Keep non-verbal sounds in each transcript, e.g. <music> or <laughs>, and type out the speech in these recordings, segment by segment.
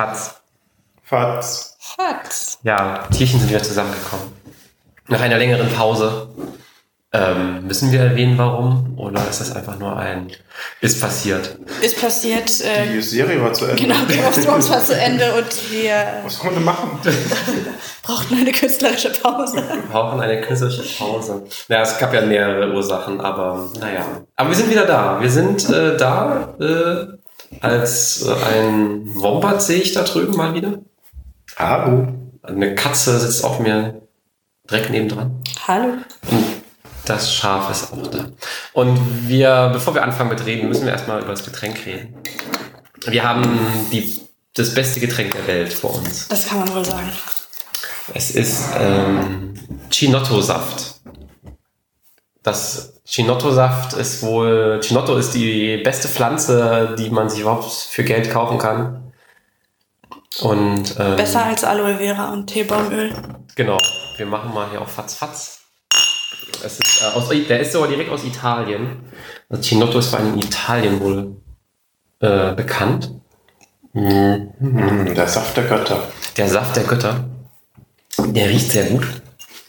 Fatz. Fatz. Fatz. Ja, Tierchen sind wieder zusammengekommen. Nach einer längeren Pause. Ähm, müssen wir erwähnen, warum? Oder ist das einfach nur ein ist passiert? Ist passiert. Äh, Die Serie war zu Ende. genau, Game of Thrones war zu <laughs> Ende und wir Was man denn machen? <laughs> brauchten eine künstlerische Pause. Wir brauchen eine künstlerische Pause. Ja, es gab ja mehrere Ursachen, aber naja. Aber wir sind wieder da. Wir sind äh, da äh, als äh, ein Wombat sehe ich da drüben mal wieder. Hallo. Eine Katze sitzt auf mir direkt nebendran. Hallo. Und das Schaf ist auch da. Und wir, bevor wir anfangen mit reden, müssen wir erstmal über das Getränk reden. Wir haben die, das beste Getränk der Welt vor uns. Das kann man wohl sagen. Es ist ähm, Chinotto-Saft. Das Chinotto-Saft ist wohl, Chinotto ist die beste Pflanze, die man sich überhaupt für Geld kaufen kann. Und ähm, Besser als Aloe Vera und Teebaumöl. Genau. Wir machen mal hier auch Fatz Fatz. Es ist, äh, aus, der ist sogar direkt aus Italien. Also Chinotto ist vor allem in Italien wohl äh, bekannt. Mm, der Saft der Götter. Der Saft der Götter. Der riecht sehr gut.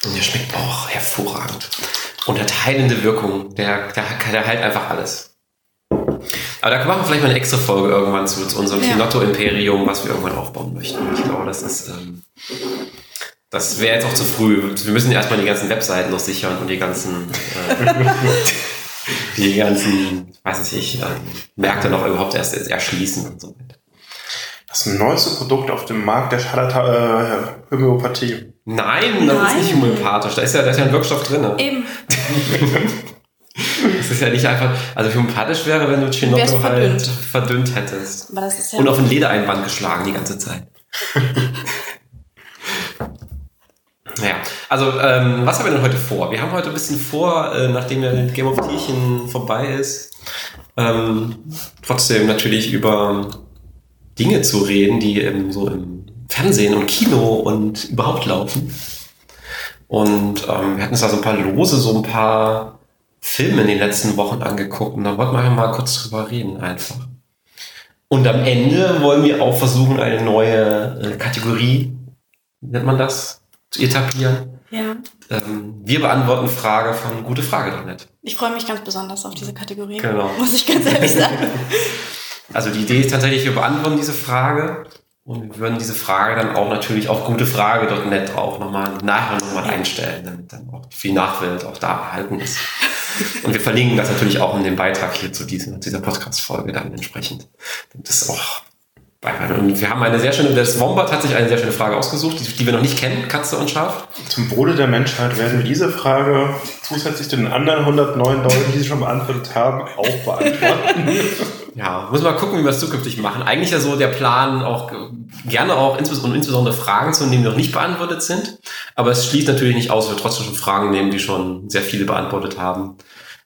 Und der schmeckt auch hervorragend. Und hat heilende Wirkung. Der, der, der heilt einfach alles. Aber da machen wir vielleicht mal eine extra Folge irgendwann zu, zu unserem Ja. Chinotto-Imperium, was wir irgendwann aufbauen möchten. Ich glaube, das ist. Ähm, das wäre jetzt auch zu früh. Wir müssen erstmal die ganzen Webseiten noch sichern und die ganzen. Äh, <laughs> die ganzen, weiß ich nicht, ähm, Märkte noch überhaupt erst erschließen und so weiter. Das neueste Produkt auf dem Markt der Scharlata äh, Homöopathie. Nein, das ist Nein. nicht homöopathisch. Da ist ja, da ist ja ein Wirkstoff drin. Eben. <laughs> Das ist ja nicht einfach. Also homöopathisch wäre, wenn du Chinotto halt verdünnt. hättest. Aber das ist ja. Und auf ein Ledereinband geschlagen die ganze Zeit. <laughs> naja, also ähm, was haben wir denn heute vor? Wir haben heute ein bisschen vor, äh, nachdem der Game of Tierchen vorbei ist, ähm, trotzdem natürlich über Dinge zu reden, die im, so im Fernsehen und Kino und überhaupt laufen. Und ähm, wir hatten uns da so ein paar Lose, so ein paar Filme in den letzten Wochen angeguckt und da wollten wir mal kurz drüber reden einfach. Und am Ende wollen wir auch versuchen, eine neue äh, Kategorie, nennt man das, zu etablieren. ja. Ähm, wir beantworten Frage von gute Frage.net. Ich freue mich ganz besonders auf diese Kategorie. Genau. Muss ich ganz ehrlich sagen. <laughs> Also die Idee ist tatsächlich, wir beantworten diese Frage und wir würden diese Frage dann auch natürlich auf gutefrage.net auch nochmal nachher nochmal einstellen, damit dann auch viel Nachwelt auch da erhalten ist. Und wir verlinken das natürlich auch in dem Beitrag hier zu diesem, dieser Podcast-Folge dann entsprechend. Das ist auch und wir haben eine sehr schöne, das Wombat hat sich eine sehr schöne Frage ausgesucht, die, die wir noch nicht kennen, Katze und Schaf. Zum Wohle der Menschheit werden wir diese Frage zusätzlich zu den anderen 109 Leuten, die sie schon beantwortet haben, auch beantworten. <laughs> Ja, muss mal gucken, wie wir es zukünftig machen. Eigentlich ja so der Plan, auch gerne auch insbesondere, insbesondere Fragen zu nehmen, die noch nicht beantwortet sind. Aber es schließt natürlich nicht aus, dass wir trotzdem schon Fragen nehmen, die schon sehr viele beantwortet haben.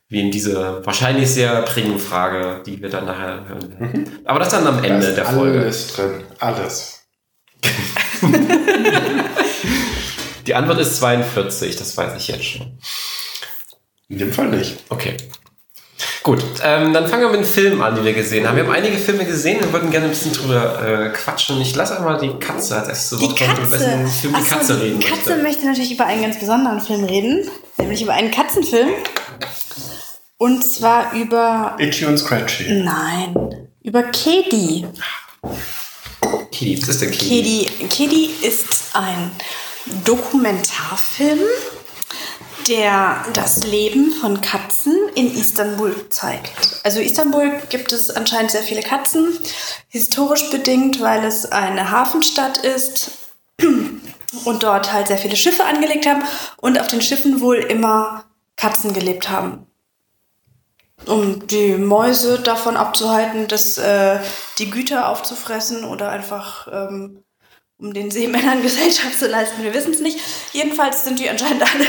Wie in diese wahrscheinlich sehr prägende Frage, die wir dann nachher hören werden. Aber das dann am Ende der Folge. Alles drin. Alles. <laughs> Die Antwort ist 42, das weiß ich jetzt schon. In dem Fall nicht. Okay. Gut, ähm, dann fangen wir mit den Filmen an, die wir gesehen haben. Wir haben einige Filme gesehen und würden gerne ein bisschen drüber äh, quatschen. Ich lasse einmal die Katze als erstes zu Die Wort kommen, über Katze. den Film die Ach so, Katze reden die Katze möchte. möchte natürlich über einen ganz besonderen Film reden, nämlich über einen Katzenfilm. Und zwar über. Itchy und Scratchy. Nein, über Kedi. Kidi, was ist denn? Kedi, Kedi ist ein Dokumentarfilm, der das Leben von Katzen in Istanbul zeigt. Also Istanbul gibt es anscheinend sehr viele Katzen, historisch bedingt, weil es eine Hafenstadt ist <clears throat> und dort halt sehr viele Schiffe angelegt haben und auf den Schiffen wohl immer Katzen gelebt haben. Um die Mäuse davon abzuhalten, dass äh, die Güter aufzufressen oder einfach ähm, um den Seemännern <laughs> Gesellschaft zu leisten. Wir wissen es nicht. Jedenfalls sind die anscheinend alle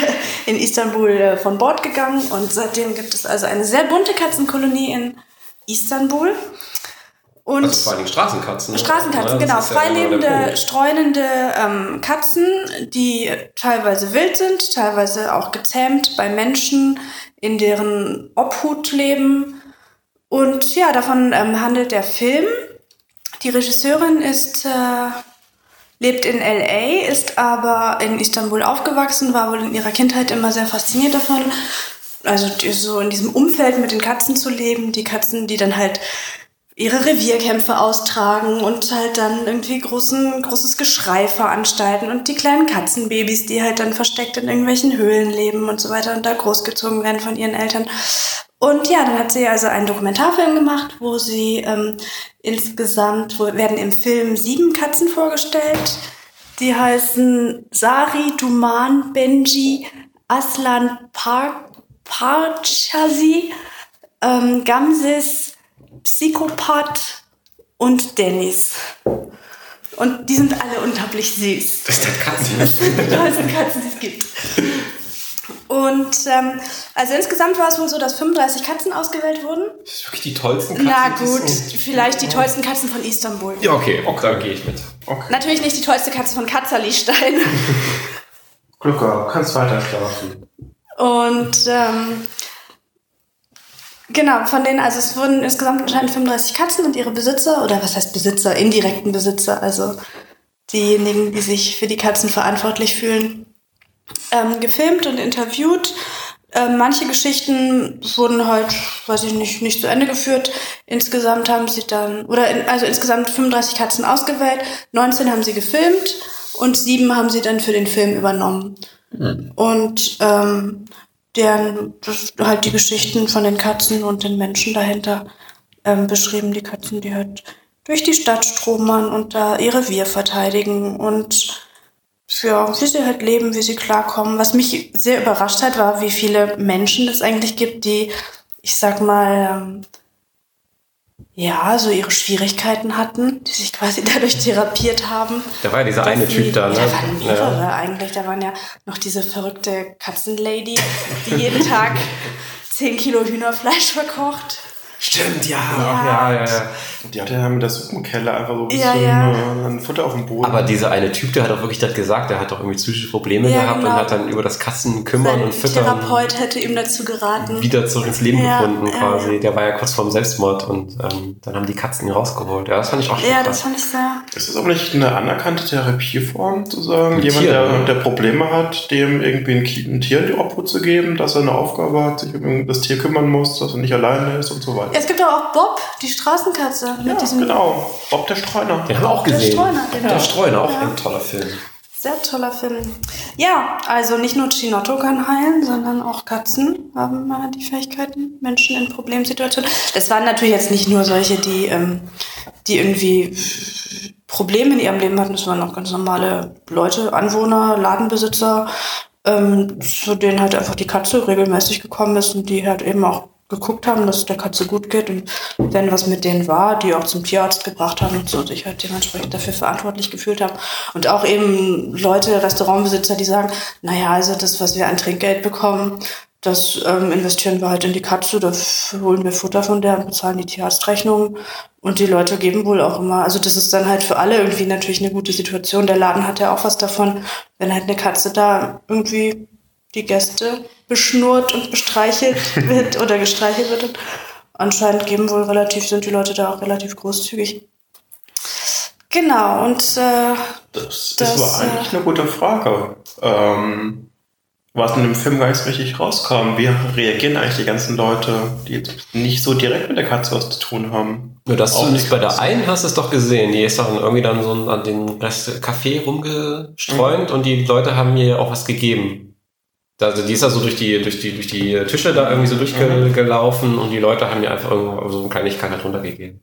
in Istanbul äh, von Bord gegangen und seitdem gibt es also eine sehr bunte Katzenkolonie in Istanbul. Und Also vor allem Straßenkatzen. ne? Straßenkatzen, Ja, genau. ja Freilebende, Punkt. streunende ähm, Katzen, die teilweise wild sind, teilweise auch gezähmt bei Menschen, in deren Obhut leben. Und ja, davon ähm, handelt der Film. die Regisseurin ist, äh, lebt in LA, ist aber in Istanbul aufgewachsen, war wohl in ihrer Kindheit immer sehr fasziniert davon. Also so in diesem Umfeld mit den Katzen zu leben, die Katzen, die dann halt ihre Revierkämpfe austragen und halt dann irgendwie großen, großes Geschrei veranstalten und die kleinen Katzenbabys, die halt dann versteckt in irgendwelchen Höhlen leben und so weiter und da großgezogen werden von ihren Eltern. Und ja, dann hat sie also einen Dokumentarfilm gemacht, wo sie ähm, insgesamt, wo werden im Film sieben Katzen vorgestellt. Die heißen Sari, Duman, Benji, Aslan, Par Parchazi, ähm, Gamsis, Psychopath und Dennis. Und die sind alle unglaublich süß. Das ist der Katzen. <laughs> Das sind die tollsten Katzen, die es gibt. Und ähm, also insgesamt war es wohl so, dass 35 Katzen ausgewählt wurden. Das ist wirklich die tollsten Katzen. Na gut, vielleicht die tollsten Katzen von Istanbul. Ja, okay, okay, da gehe ich mit. Natürlich nicht die tollste Katze von Katzerlistein. <laughs> Glück gehabt, kannst weiter schlafen. Und ähm, genau, von denen, also es wurden insgesamt anscheinend 35 Katzen und ihre Besitzer, oder was heißt Besitzer, indirekten Besitzer, also diejenigen, die sich für die Katzen verantwortlich fühlen, ähm, gefilmt und interviewt. Ähm, manche Geschichten wurden halt, weiß ich nicht, nicht zu Ende geführt. Insgesamt haben sie dann, oder in, also insgesamt 35 Katzen ausgewählt, 19 haben sie gefilmt und sieben haben sie dann für den Film übernommen. Und ähm, deren halt die Geschichten von den Katzen und den Menschen dahinter ähm, beschrieben. Die Katzen, die halt durch die Stadt stromern und da ihr Revier verteidigen und ja, wie sie halt leben, wie sie klarkommen. Was mich sehr überrascht hat, war, wie viele Menschen es eigentlich gibt, die, ich sag mal, ähm, ja, so ihre Schwierigkeiten hatten, die sich quasi <laughs> dadurch therapiert haben. Da war ja dieser eine Typ da, ne? Da waren mehrere Ja. eigentlich. Da waren ja noch diese verrückte Katzenlady, die jeden Tag <laughs> 10 Kilo Hühnerfleisch verkocht. Stimmt, ja. Ja, ja, ja. Die hatte ja mit der Suppenkelle einfach so ein Ja, bisschen ja. äh, ein Futter auf dem Boden. Aber dieser eine Typ, der hat auch wirklich das gesagt, der hat doch irgendwie psychische Probleme Ja, gehabt genau. und hat dann über das Katzen kümmern Sein und füttern Therapeut hätte ihm dazu geraten. wieder zurück ins Leben Ja, gefunden ja, quasi. ja. Der war ja kurz vorm Selbstmord und ähm, dann haben die Katzen ihn rausgeholt. Ja, das fand ich auch schon Ja, krass. das fand ich sehr. ist es auch nicht eine anerkannte Therapieform, zu sagen, Mit jemand, Tieren, der, der Probleme hat, dem irgendwie ein, ein Tier in die Obhut zu geben, dass er eine Aufgabe hat, sich um das Tier kümmern muss, dass er nicht alleine ist und so weiter. Es gibt aber auch Bob, die Straßenkatze, mit Ja, diesem genau. Bob der Streuner. Den haben wir auch Der gesehen. Streuner, den der auch. Streuner, auch Ja. ein toller Film. sehr toller Film. Ja, also nicht nur Chinotto kann heilen, sondern auch Katzen haben äh, die Fähigkeiten, Menschen in Problemsituationen. Das waren natürlich jetzt nicht nur solche, die, ähm, die irgendwie Probleme in ihrem Leben hatten, das waren auch ganz normale Leute, Anwohner, Ladenbesitzer, ähm, zu denen halt einfach die Katze regelmäßig gekommen ist und die halt eben auch geguckt haben, dass es der Katze gut geht und wenn was mit denen war, die auch zum Tierarzt gebracht haben und so sich halt dementsprechend dafür verantwortlich gefühlt haben. Und auch eben Leute, Restaurantbesitzer, die sagen, naja, also das, was wir an Trinkgeld bekommen, das ähm, investieren wir halt in die Katze, da holen wir Futter von der und bezahlen die Tierarztrechnung. Und die Leute geben wohl auch immer, also das ist dann halt für alle irgendwie natürlich eine gute Situation. Der Laden hat ja auch was davon, wenn halt eine Katze da irgendwie die Gäste beschnurrt und bestreichelt <laughs> wird oder gestreichelt wird. Und anscheinend geben wohl relativ, sind die Leute da auch relativ großzügig. Genau, und äh, Das, Das, ist aber äh, eigentlich eine gute Frage. Ähm, was in dem Film gar nicht so richtig rauskam. Wie reagieren eigentlich die ganzen Leute, die jetzt nicht so direkt mit der Katze was zu tun haben? Nur dass du das nicht bei der einen hast, es doch gesehen. Die ist doch irgendwie dann so an den Rest Café rumgestreunt und die Leute haben ihr auch was gegeben. Also die ist da so durch die, durch die, durch die Tische da irgendwie so durchgelaufen und die Leute haben ihr einfach irgendwo so eine Kleinigkeit halt runtergegeben.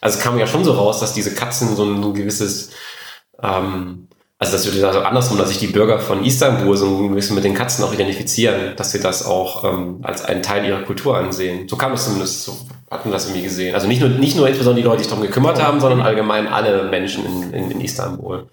Also es kam ja schon so raus, dass diese Katzen so ein, so ein gewisses, ähm, also dass wir also andersrum, dass sich die Bürger von Istanbul so ein bisschen mit den Katzen auch identifizieren, dass sie das auch ähm, als einen Teil ihrer Kultur ansehen. So kam es zumindest, so hatten wir das irgendwie gesehen. Also nicht nur, nicht nur insbesondere die Leute, die sich darum gekümmert haben, sondern allgemein alle Menschen in, in, in Istanbul.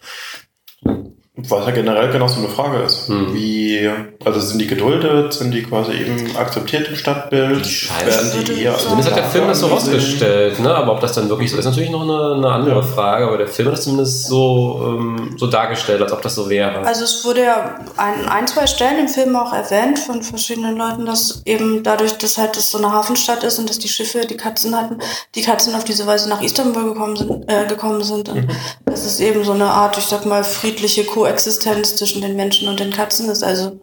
Was ja generell genau so eine Frage ist. Hm. Wie, also sind die geduldet, sind die quasi eben akzeptiert im Stadtbild? Die Scheiße. Werden die eher Zumindest hat der Film das so rausgestellt, ne? Aber ob das dann wirklich so ist, natürlich noch eine, eine andere Frage. Aber der Film hat es zumindest so, ähm, so dargestellt, als ob das so wäre. Also es wurde ja an ein, zwei Stellen im Film auch erwähnt von verschiedenen Leuten, dass eben dadurch, dass halt das so eine Hafenstadt ist und dass die Schiffe die Katzen hatten, die Katzen auf diese Weise nach Istanbul gekommen sind, äh, gekommen sind. Und dass es eben so eine Art, ich sag mal, friedliche Koexistenz zwischen den Menschen und den Katzen ist. Also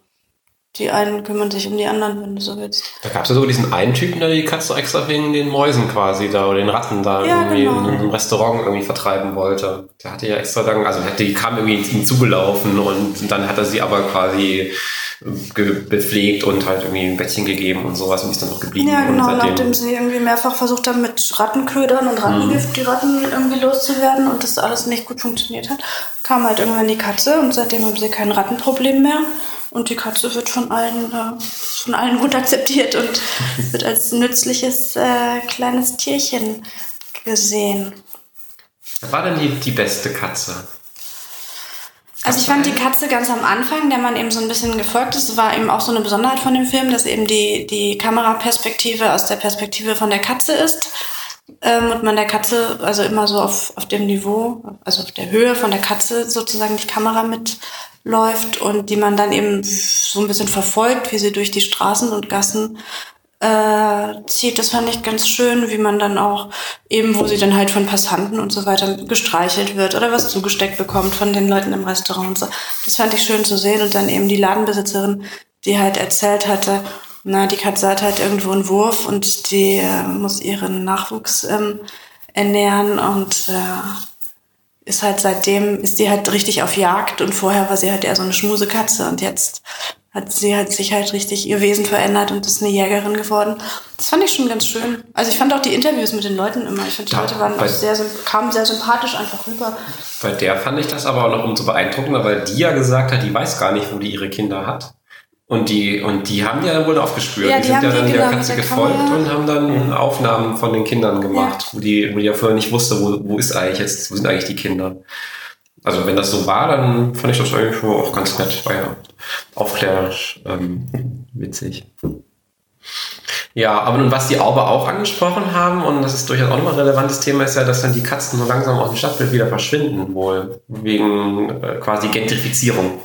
die einen kümmern sich um die anderen, wenn du so willst. Da gab es ja sogar diesen einen Typen, der die Katze extra wegen den Mäusen quasi da oder den Ratten da Ja, irgendwie genau. in einem Restaurant irgendwie vertreiben wollte. Der hatte ja extra dann, also die kam irgendwie ihm zugelaufen und dann hat er sie aber quasi bepflegt und halt irgendwie ein Bettchen gegeben und sowas und die ist dann noch geblieben. Ja, genau, und nachdem sie irgendwie mehrfach versucht haben, mit Rattenködern und Rattengift die Ratten irgendwie loszuwerden und das alles nicht gut funktioniert hat, kam halt irgendwann die Katze und seitdem haben sie kein Rattenproblem mehr. Und die Katze wird von allen, äh, von allen gut akzeptiert und <laughs> wird als nützliches äh, kleines Tierchen gesehen. Was war denn die, die beste Katze? Also ich fand die Katze ganz am Anfang, der man eben so ein bisschen gefolgt ist, war eben auch so eine Besonderheit von dem Film, dass eben die, die Kameraperspektive aus der Perspektive von der Katze ist. Ähm, und man der Katze, also immer so auf, auf dem Niveau, also auf der Höhe von der Katze sozusagen die Kamera mitläuft und die man dann eben so ein bisschen verfolgt, wie sie durch die Straßen und Gassen äh, zieht. Das fand ich ganz schön, wie man dann auch eben, wo sie dann halt von Passanten und so weiter gestreichelt wird oder was zugesteckt bekommt von den Leuten im Restaurant und so. Das fand ich schön zu sehen und dann eben die Ladenbesitzerin, die halt erzählt hatte, na, die Katze hat halt irgendwo einen Wurf und die äh, muss ihren Nachwuchs ähm, ernähren und äh, ist halt seitdem, ist die halt richtig auf Jagd und vorher war sie halt eher so eine Schmusekatze und jetzt hat sie halt sich halt richtig ihr Wesen verändert und ist eine Jägerin geworden. Das fand ich schon ganz schön. Also ich fand auch die Interviews mit den Leuten immer. Ich finde, die Da- Leute waren sehr, kamen sehr sympathisch einfach rüber. Bei der fand ich das aber auch noch umso beeindruckender, weil die ja gesagt hat, die weiß gar nicht, wo die ihre Kinder hat. Und die, und die haben ja wohl aufgespürt. Ja, die, die sind haben ja dann der Katze der gefolgt Kamera. und haben dann Aufnahmen von den Kindern gemacht, wo, die, wo die ja vorher nicht wusste, wo, wo ist eigentlich jetzt, wo sind eigentlich die Kinder. Also wenn das so war, dann fand ich das eigentlich schon auch ganz nett. War ja aufklärerisch ähm, witzig. Ja, aber nun, was die Auber auch angesprochen haben, und das ist durchaus auch nochmal ein relevantes Thema, ist ja, dass dann die Katzen so langsam aus dem Stadtbild wieder verschwinden, wohl. Wegen äh, quasi Gentrifizierung.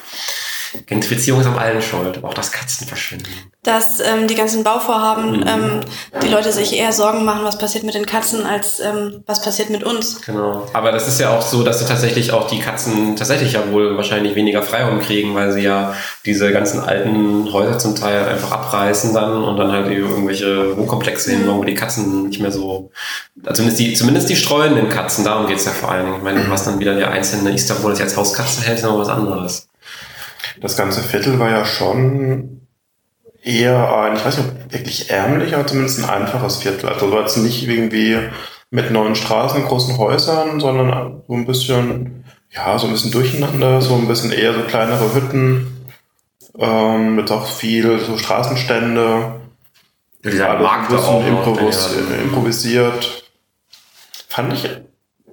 Gentrifizierung ist am allen schuld, aber auch dass Katzen verschwinden. Dass ähm, die ganzen Bauvorhaben, ähm, die Leute sich eher Sorgen machen, was passiert mit den Katzen, als ähm, was passiert mit uns. Genau. Aber das ist ja auch so, dass sie tatsächlich auch die Katzen tatsächlich ja wohl wahrscheinlich weniger Freiraum kriegen, weil sie ja diese ganzen alten Häuser zum Teil einfach abreißen dann und dann halt irgendwelche Wohnkomplexe hinbauen, wo die Katzen nicht mehr so, also zumindest die, zumindest die streunenden Katzen, darum geht's ja vor allen Dingen. Ich meine, was dann wieder der einzelne Istanbul als Hauskatze hält, ist noch was anderes. Das ganze Viertel war ja schon eher ein, ich weiß nicht, wirklich ärmlich, aber zumindest ein einfaches Viertel. Also war jetzt nicht irgendwie mit neuen Straßen, großen Häusern, sondern so ein bisschen, ja, so ein bisschen durcheinander, so ein bisschen eher so kleinere Hütten, ähm, mit auch viel so Straßenstände. Ja, dieser Alles Markt auch improvis ja- improvisiert. Fand ich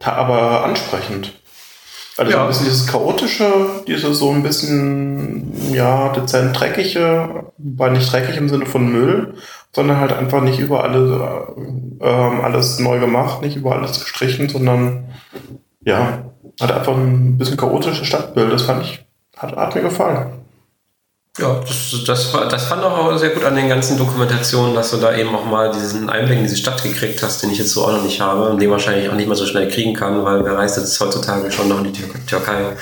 aber ansprechend. Also so Ja. ein bisschen dieses chaotische, dieses so ein bisschen, ja, dezent dreckige, war nicht dreckig im Sinne von Müll, sondern halt einfach nicht über alle, ähm, alles neu gemacht, nicht über alles gestrichen, sondern ja, hat einfach ein bisschen chaotisches Stadtbild. Das fand ich, hat, hat mir gefallen. Ja, das, das, war- das fand auch sehr gut an den ganzen Dokumentationen, dass du da eben auch mal diesen Einblick in diese Stadt gekriegt hast, den ich jetzt so auch noch nicht habe und den wahrscheinlich auch nicht mehr so schnell kriegen kann, weil wer reist jetzt heutzutage schon noch in die Tür Türkei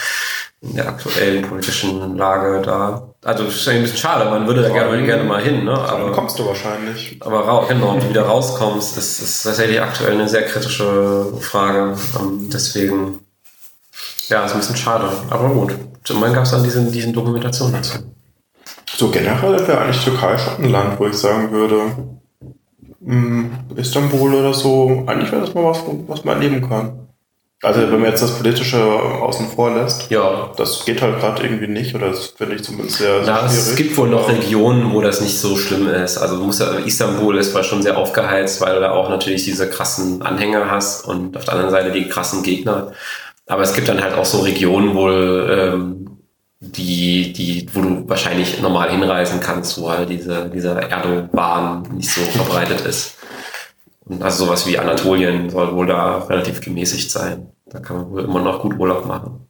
in der aktuellen politischen Lage da. Also das ist eigentlich ein bisschen schade, man würde da gerne, gerne mal hin, ne? Aber, kommst du wahrscheinlich. aber rau, genau, wenn du wieder rauskommst, das ist tatsächlich aktuell eine sehr kritische Frage. Ähm, deswegen, ja, ist ein bisschen schade. Aber gut. Immerhin gab es dann diesen, diesen Dokumentationen dazu. So generell wäre eigentlich Türkei schon ein Land, wo ich sagen würde, mh, Istanbul oder so, eigentlich wäre das mal was, was man erleben kann. Also wenn man jetzt das Politische außen vor lässt, Ja, das geht halt gerade irgendwie nicht, oder das finde ich zumindest sehr, sehr Ja, es gibt wohl noch Regionen, wo das nicht so schlimm ist. Also muss ja, Istanbul ist zwar schon sehr aufgeheizt, weil du da auch natürlich diese krassen Anhänger hast und auf der anderen Seite die krassen Gegner. Aber es gibt dann halt auch so Regionen wohl, ähm, die, die, wo du wahrscheinlich normal hinreisen kannst, wo halt diese, dieser Erdobahn nicht so verbreitet ist. Und also sowas wie Anatolien soll wohl da relativ gemäßigt sein. Da kann man wohl immer noch gut Urlaub machen.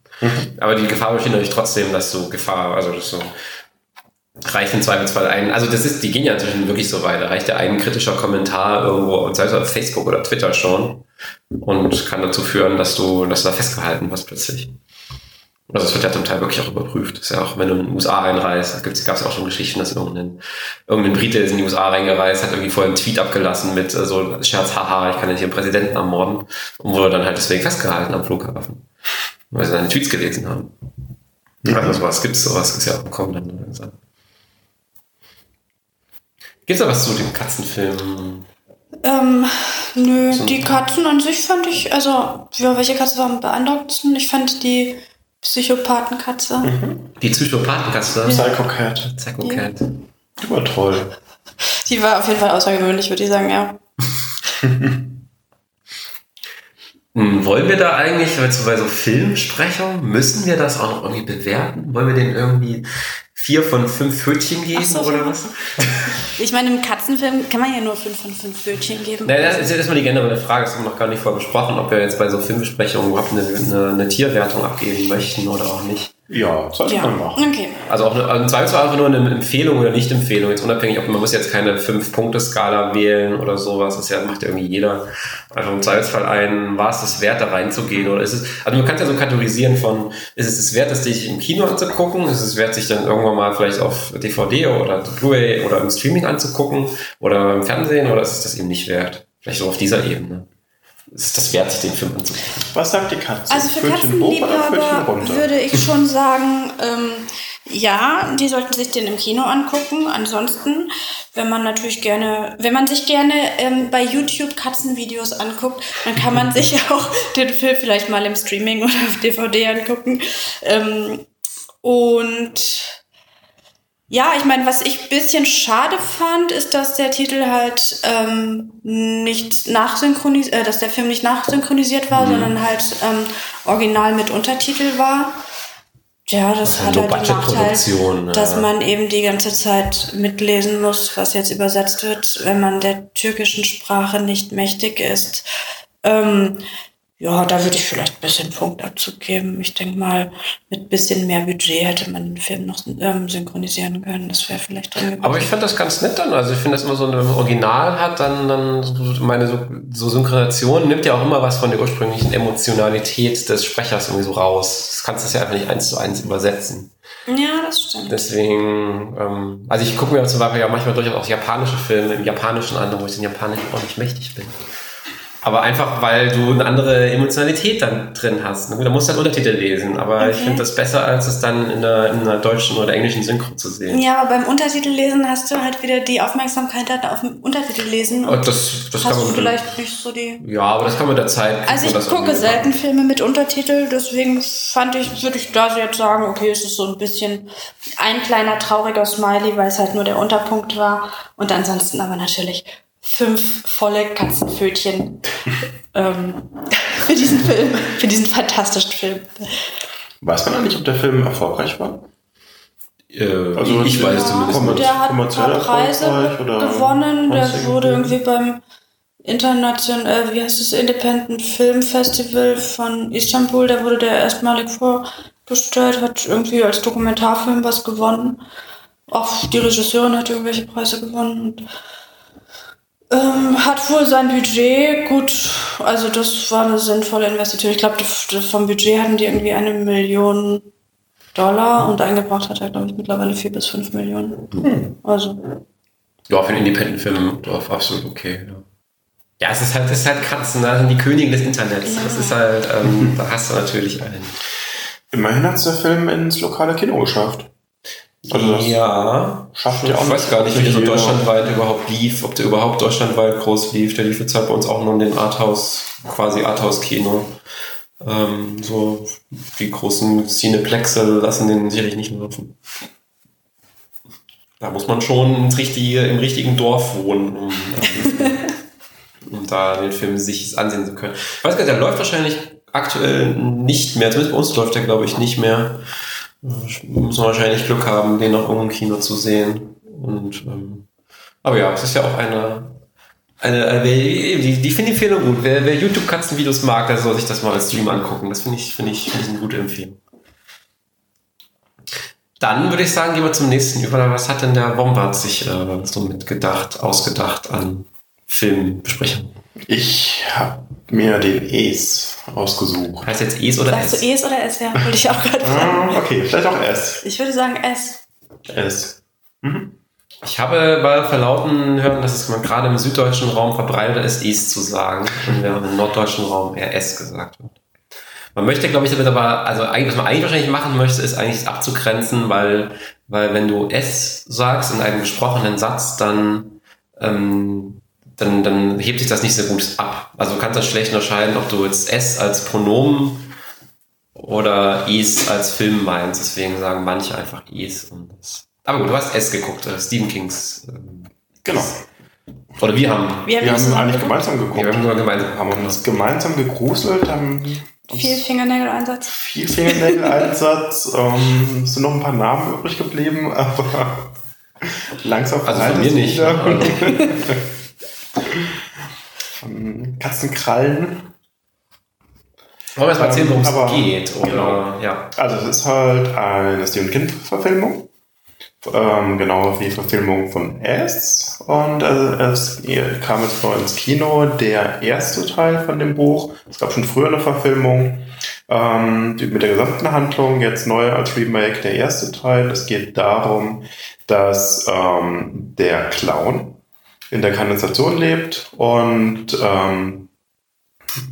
Aber die Gefahr besteht natürlich trotzdem, dass so Gefahr, also das so reicht im Zweifelsfall ein, also das ist, die gehen ja inzwischen wirklich so weit, da reicht ja ein kritischer Kommentar irgendwo, und sei es auf Facebook oder Twitter schon, und kann dazu führen, dass du, dass du da festgehalten wirst plötzlich. Also es wird ja zum Teil wirklich auch überprüft. Das ist ja auch, wenn du in den USA einreist, da gab es ja auch schon Geschichten, dass irgendein, irgendein Brite ist in die USA reingereist, hat irgendwie vorher einen Tweet abgelassen mit äh, so Scherz, haha, ich kann jetzt hier einen Präsidenten ermorden und wurde dann halt deswegen festgehalten am Flughafen, weil sie seine Tweets gelesen haben. Ja. Also sowas gibt's, sowas ist ja auch im dann. Gibt's da was zu dem Katzenfilm? Ähm, nö, So. die Katzen an sich fand ich, also, ja, welche Katze war am beeindruckendsten? Ich fand die Psychopathenkatze. Die Psychopathenkatze? Psycho Cat. Psycho Ja. Cat. Die war toll. Die war auf jeden Fall außergewöhnlich, würde ich sagen, ja. <laughs> Hm, Wollen wir da eigentlich, weil so bei so Filmsprechungen, müssen wir das auch noch irgendwie bewerten? Wollen wir denen irgendwie vier von fünf Pfötchen geben so, oder was? Ich meine, im Katzenfilm kann man ja nur fünf von fünf Bötchen geben. Naja, das ist ja erstmal die generelle Frage, das haben wir noch gar nicht vorher besprochen, ob wir jetzt bei so Filmbesprechungen überhaupt eine, eine, eine Tierwertung abgeben möchten oder auch nicht. Ja, sollte ja, man machen. okay. Also auch eine, also im Zweifelsfall einfach nur eine Empfehlung oder Nicht-Empfehlung, jetzt unabhängig, ob man muss jetzt keine Fünf-Punkte-Skala wählen oder sowas, das ja, macht ja irgendwie jeder. Einfach im Zweifelsfall ein, war es das wert, da reinzugehen oder ist es, also man kann es ja so kategorisieren von, ist es es wert, das dich im Kino anzugucken, ist es wert, sich dann irgendwann mal vielleicht auf DVD oder Blu-ray oder im Streaming anzugucken oder im Fernsehen oder ist es das eben nicht wert? Vielleicht so auf dieser Ebene. Ist das wert, sich den Film anzugucken? Was sagt die Katze? Also für Katzenliebhaber würde ich schon sagen, ähm, ja, die sollten sich den im Kino angucken. Ansonsten, wenn man natürlich gerne, wenn man sich gerne ähm, bei YouTube Katzenvideos anguckt, dann kann man sich <laughs> auch den Film vielleicht mal im Streaming oder auf DVD angucken. Ähm, und ja, ich meine, was ich bisschen schade fand, ist, dass der Titel halt ähm, nicht nachsynchronisiert, äh, dass der Film nicht nachsynchronisiert war, sondern halt ähm, original mit Untertitel war. Ja, das Ja, hat halt den Nachteil, Low-Budget-Produktion, dass ja. man eben die ganze Zeit mitlesen muss, was jetzt übersetzt wird, wenn man der türkischen Sprache nicht mächtig ist. Ähm, ja, da würde ich vielleicht ein bisschen Punktabzug geben. Ich denke mal, mit bisschen mehr Budget hätte man den Film noch ähm, synchronisieren können. Das wäre vielleicht drin gewesen. Aber ich fand das ganz nett dann. Also ich finde das immer so, man Original hat, dann, dann meine so, so Synchronisation nimmt ja auch immer was von der ursprünglichen Emotionalität des Sprechers irgendwie so raus. Das kannst du ja einfach nicht eins zu eins übersetzen. ja, das stimmt. Deswegen, ähm, also ich gucke mir zum Beispiel ja manchmal durchaus auch japanische Filme im Japanischen an, wo ich den Japanischen auch nicht mächtig bin. Aber einfach, weil du eine andere Emotionalität dann drin hast. Na gut, Da musst du halt Untertitel lesen, aber ich Okay. finde das besser, als es dann in einer, in einer deutschen oder englischen Synchro zu sehen. Ja, aber beim Untertitellesen hast du halt wieder die Aufmerksamkeit halt auf dem Untertitel lesen. Und das, das kann hast du man vielleicht nicht so die. Ja, aber das kann man mit der Zeit. Also ich gucke selten Filme mit Untertitel, deswegen fand ich, würde ich da jetzt sagen, okay, es ist so ein bisschen ein kleiner trauriger Smiley, weil es halt nur der Unterpunkt war. Und ansonsten aber natürlich fünf volle Katzenpfötchen <laughs> ähm, für diesen Film, für diesen fantastischen Film. Weiß man eigentlich, ob der Film erfolgreich war? Äh, Also ich weiß ja, zumindest nicht. Der hat ein kommerziell paar Preise gewonnen. Der wurde irgendwie? irgendwie beim International, äh, wie heißt es, Independent Film Festival von Istanbul, da wurde der erstmalig vorgestellt, hat irgendwie als Dokumentarfilm was gewonnen. Auch die Regisseurin hat irgendwelche Preise gewonnen und ähm, hat wohl sein Budget gut, also das war eine sinnvolle Investition. Ich glaube, vom Budget hatten die irgendwie eine Million Dollar und eingebracht hat er, glaube ich, mittlerweile vier bis fünf Millionen. Also, Ja, für einen Independent-Film doch absolut okay. Ja. ja, es ist halt, es ist halt Katzen, da sind die Könige des Internets. Das ist halt, ähm, da hast du natürlich einen. Immerhin hat es der Film ins lokale Kino geschafft. Also das ja, schafft ja auch ich weiß gar nicht, wie der so deutschlandweit überhaupt lief, ob der überhaupt deutschlandweit groß lief. Der lief jetzt halt bei uns auch nur in den Arthouse, quasi Arthouse-Kino. Ähm, so die großen Cineplexe lassen den sicherlich nicht laufen. Da muss man schon ins richtige, im richtigen Dorf wohnen, um, um da den Film sich ansehen zu können. Ich weiß gar nicht, der läuft wahrscheinlich aktuell nicht mehr. Zumindest bei uns läuft der, glaube ich, nicht mehr. Muss man wahrscheinlich Glück haben, den noch irgendwo im Kino zu sehen. Und, ähm, aber ja, es ist ja auch eine, eine, eine die, die finde ich Empfehlung gut. Wer, wer YouTube-Katzenvideos mag, der soll sich das mal als Stream angucken. Das finde ich, finde ich, finde ich eine gute Empfehlung. Dann würde ich sagen, gehen wir zum nächsten über. Was hat denn der Wombat sich äh, so mitgedacht, ausgedacht an Filmbesprechungen? Ich habe mir den Es ausgesucht. Heißt jetzt Es oder Sagst S? du Es oder S? Ja, wollte ich auch gerade fragen. Ah, okay, vielleicht auch S. Ich würde sagen S. S. Mhm. Ich habe bei Verlauten hören, dass es mal gerade im süddeutschen Raum verbreiteter ist, Es zu sagen, und während im norddeutschen Raum eher S gesagt wird. Man möchte, glaube ich, damit aber, also eigentlich, was man eigentlich wahrscheinlich machen möchte, ist eigentlich es abzugrenzen, weil, weil wenn du S sagst in einem gesprochenen Satz, dann, ähm, dann, dann hebt sich das nicht so gut ab. Also du kannst das schlecht unterscheiden, ob du jetzt S als Pronomen oder Es als Film meinst. Deswegen sagen manche einfach Es. Und das. Aber gut, du hast S geguckt, äh, Stephen Kings. Ähm, Genau. oder wir haben. Wir haben, Wir haben eigentlich geguckt. gemeinsam Wir geguckt. haben nur gemeinsam. haben uns gemeinsam gegruselt, haben viel Fingernägeleinsatz. viel Fingernägel-Einsatz. <laughs> ähm, es sind noch ein paar Namen übrig geblieben, aber <laughs> langsam Also von mir es nicht. <laughs> Von Katzenkrallen. Wollen wir erst mal erzählen, worum es geht? Oder, genau. ja. Also es ist halt eine Stephen King-Verfilmung. Ähm, genau wie Verfilmung von S. Und äh, es kam jetzt uns ins Kino der erste Teil von dem Buch. Es gab schon früher eine Verfilmung ähm, die, mit der gesamten Handlung. Jetzt neu als Remake der erste Teil. Es geht darum, dass ähm, der Clown in der Kanalisation lebt und ähm,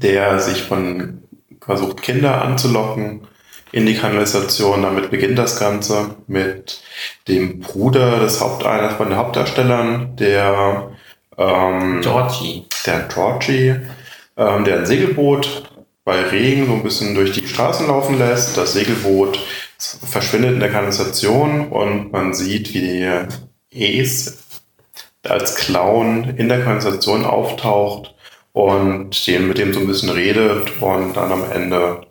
der sich von versucht Kinder anzulocken in die Kanalisation. Damit beginnt das Ganze mit dem Bruder des Haupt einer von den Hauptdarstellern, der ähm, Georgie. der Georgie, ähm, der ein Segelboot bei Regen so ein bisschen durch die Straßen laufen lässt. Das Segelboot verschwindet in der Kanalisation und man sieht, wie die Es als Clown in der Kanalisation auftaucht und den, mit dem so ein bisschen redet und dann am Ende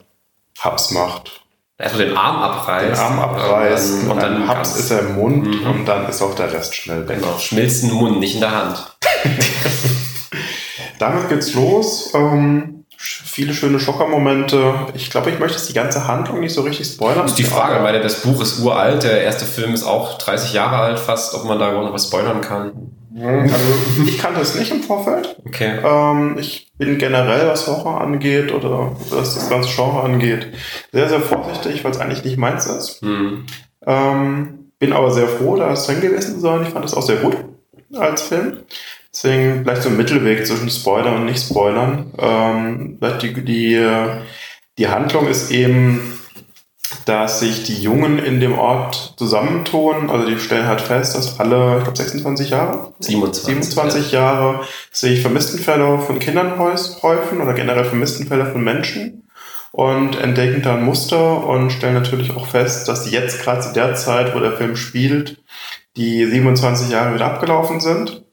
Haps macht. Erstmal den Arm abreißt. Den Arm abreißt Und dann, und dann Haps ganz- ist er im Mund Mhm. und dann ist auch der Rest schnell weg. Genau, schmilzt in den Mund, nicht in der Hand. <laughs> Damit geht's los. Ähm, viele schöne Schockermomente. Ich glaube, ich möchte jetzt die ganze Handlung nicht so richtig spoilern. Das ist die Frage, meine, das Buch ist uralt, der erste Film ist auch 30 Jahre alt fast, ob man da überhaupt noch was spoilern kann. Also, ich kannte es nicht im Vorfeld. Okay. Ähm, ich bin generell, was Horror angeht oder was das ganze Genre angeht, sehr, sehr vorsichtig, weil es eigentlich nicht meins ist. Hm. Ähm, bin aber sehr froh, da es drin gewesen zu sein. Ich fand es auch sehr gut als Film. Deswegen vielleicht so ein Mittelweg zwischen Spoilern und nicht Spoilern. Ähm, vielleicht die, die, die Handlung ist eben, dass sich die Jungen in dem Ort zusammentun. Also die stellen halt fest, dass alle, ich glaube 26 Jahre, 27. 27 Jahre sich Vermisstenfälle von Kindern häufen oder generell Vermisstenfälle von Menschen und entdecken da ein Muster und stellen natürlich auch fest, dass jetzt gerade zu der Zeit, wo der Film spielt, die 27 Jahre wieder abgelaufen sind.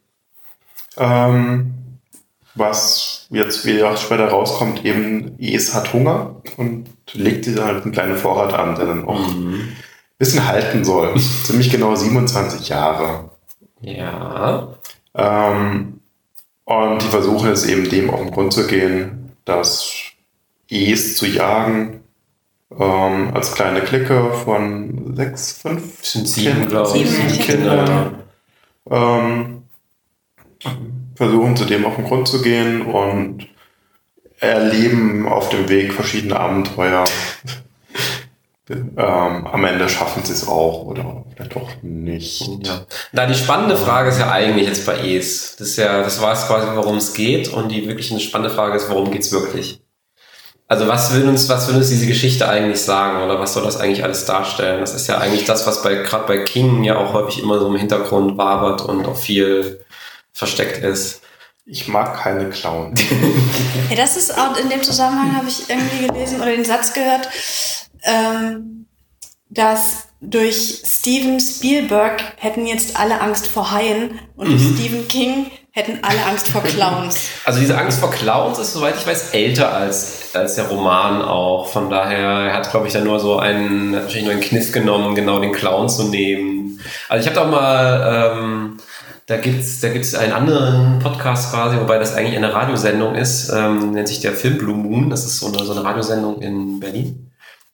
Ähm, was jetzt, wie auch später rauskommt, eben Es hat Hunger und legt sich halt einen kleinen Vorrat an, der dann auch ein Mhm. bisschen halten soll. <laughs> Ziemlich genau 27 Jahre. Ja. Ähm, und die versuchen es eben dem auf den Grund zu gehen, das Es zu jagen. Ähm, als kleine Clique von sechs, fünf Sind sieben, glaube ich. Sieben Sieben Kinder. Kinder. ähm, versuchen zu dem auf den Grund zu gehen und erleben auf dem Weg verschiedene Abenteuer. <laughs> ähm, am Ende schaffen sie es auch oder vielleicht auch nicht. Ja. Da die spannende Frage ist ja eigentlich jetzt bei Es. Das ist ja, das war es quasi, worum es geht. Und die wirklich eine spannende Frage ist, worum geht's wirklich? Also was will uns, was will uns diese Geschichte eigentlich sagen? Oder was soll das eigentlich alles darstellen? Das ist ja eigentlich das, was bei, gerade bei King ja auch häufig immer so im Hintergrund wabert und auch viel versteckt ist. Ich mag keine Clowns. <laughs> Ja, das ist auch in dem Zusammenhang habe ich irgendwie gelesen oder den Satz gehört, ähm, dass durch Steven Spielberg hätten jetzt alle Angst vor Haien und durch Mhm. Stephen King hätten alle Angst vor Clowns. <laughs> Also diese Angst vor Clowns ist, soweit ich weiß, älter als, als der Roman auch. Von daher hat, glaube ich, dann nur so einen, wahrscheinlich nur einen Kniff genommen, genau den Clown zu nehmen. Also ich habe da mal, ähm, da gibt's da gibt's einen anderen Podcast quasi, wobei das eigentlich eine Radiosendung ist, ähm, nennt sich der Film Blue Moon. Das ist so eine, so eine Radiosendung in Berlin,